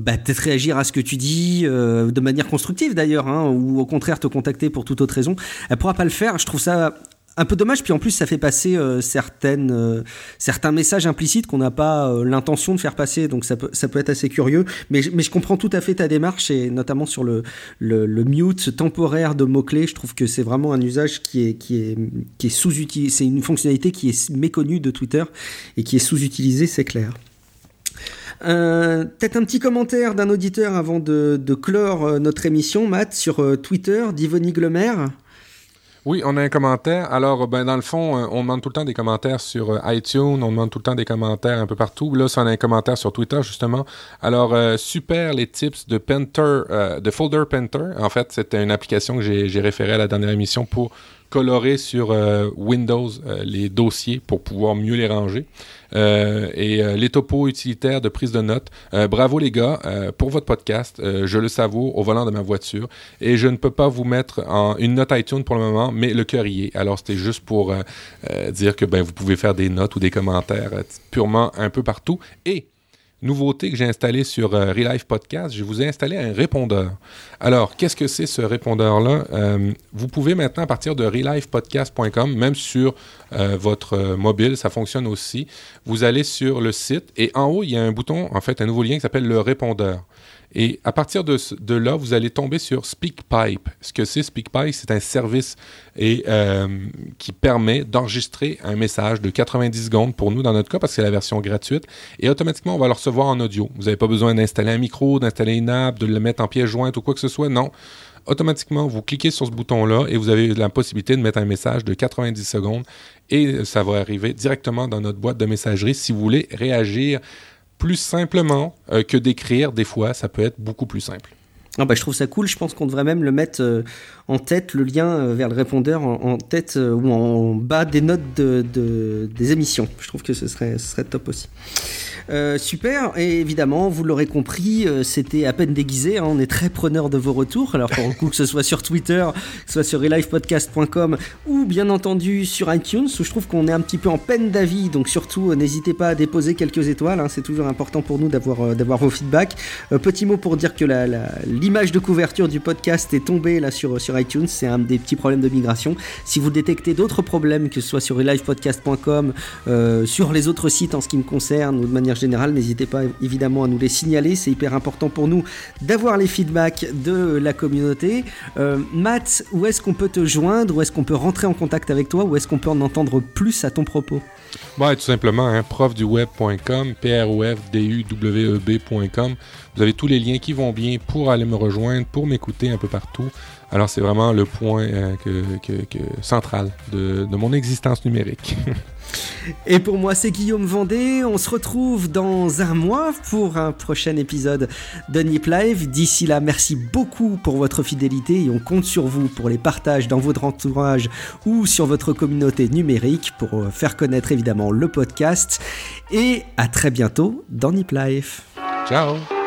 bah, peut-être réagir à ce que tu dis, de manière constructive d'ailleurs, hein, ou au contraire te contacter pour toute autre raison, elle pourra pas le faire, je trouve ça un peu dommage, puis en plus ça fait passer euh, certaines, euh, certains messages implicites qu'on n'a pas euh, l'intention de faire passer, donc ça peut, ça peut être assez curieux, mais, mais je comprends tout à fait ta démarche, et notamment sur le, le, le mute temporaire de mots-clés, je trouve que c'est vraiment un usage qui est, qui est, qui est sous-utilisé, c'est une fonctionnalité qui est méconnue de Twitter, et qui est sous-utilisée, c'est clair. Euh, Peut-être un petit commentaire d'un auditeur avant de, de, clore notre émission, Matt, sur Twitter, d'Yvonne Glemer. Oui, on a un commentaire. Alors, ben, dans le fond, euh, on demande tout le temps des commentaires sur euh, iTunes, on demande tout le temps des commentaires un peu partout. Là, ça, on a un commentaire sur Twitter, justement. Alors, euh, super les tips de euh, de Folder Penter. En fait, c'était une application que j'ai référée à la dernière émission pour colorer sur euh, Windows euh, les dossiers pour pouvoir mieux les ranger. Euh, et les topos utilitaires de prise de notes. bravo les gars pour votre podcast. je le savoure au volant de ma voiture. Et je ne peux pas vous mettre en une note iTunes pour le moment, mais le cœur y est. Alors c'était juste pour dire que ben, vous pouvez faire des notes ou des commentaires purement un peu partout. Et nouveauté que j'ai installée sur euh, Podcast, je vous ai installé un répondeur. Alors, qu'est-ce que c'est ce répondeur-là? Euh, vous pouvez maintenant, à partir de relivepodcast.com, même sur euh, votre mobile, ça fonctionne aussi, vous allez sur le site et en haut, il y a un bouton, en fait, un nouveau lien qui s'appelle le répondeur. Et à partir de, là, vous allez tomber sur SpeakPipe. Ce que c'est SpeakPipe, c'est un service euh, qui permet d'enregistrer un message de 90 secondes pour nous dans notre cas parce que c'est la version gratuite et automatiquement on va le recevoir en audio. Vous n'avez pas besoin d'installer un micro, d'installer une app, de le mettre en pièce jointe ou quoi que ce soit. Non. Automatiquement, vous cliquez sur ce bouton-là et vous avez la possibilité de mettre un message de 90 secondes et ça va arriver directement dans notre boîte de messagerie si vous voulez réagir plus simplement euh, que d'écrire. Des fois, ça peut être beaucoup plus simple. Ah bah, je trouve ça cool. Je pense qu'on devrait même le mettre euh, en tête, le lien euh, vers le répondeur en, tête ou en bas des notes de, des émissions. Je trouve que ce serait, ce serait top aussi. Euh, super, et évidemment, vous l'aurez compris, euh, c'était à peine déguisé. Hein. on est très preneur de vos retours. Alors, pour le coup, que ce soit sur Twitter, que ce soit sur relivepodcast.com ou bien entendu sur iTunes, où je trouve qu'on est un petit peu en peine d'avis. Donc, surtout, euh, n'hésitez pas à déposer quelques étoiles. Hein. c'est toujours important pour nous d'avoir d'avoir vos feedbacks. petit mot pour dire que l'image de couverture du podcast est tombée sur, sur iTunes. C'est un des petits problèmes de migration. Si vous détectez d'autres problèmes, que ce soit sur relivepodcast.com, sur les autres sites en ce qui me concerne, ou de manière général, n'hésitez pas évidemment à nous les signaler. C'est hyper important pour nous d'avoir les feedbacks de la communauté. Euh, Matt, où est-ce qu'on peut te joindre? Où est-ce qu'on peut rentrer en contact avec toi? Où est-ce qu'on peut en entendre plus à ton propos? Tout simplement, hein, profduweb.com, p r o f e. Vous avez tous les liens qui vont bien pour aller me rejoindre, pour m'écouter un peu partout. Alors, c'est vraiment le point euh, central de mon existence numérique. Et pour moi, c'est Guillaume Vendée. On se retrouve dans un mois pour un prochain épisode de Nip Live. D'ici là, merci beaucoup pour votre fidélité et on compte sur vous pour les partages dans votre entourage ou sur votre communauté numérique pour euh, faire connaître évidemment le podcast. Et à très bientôt dans Nip. Ciao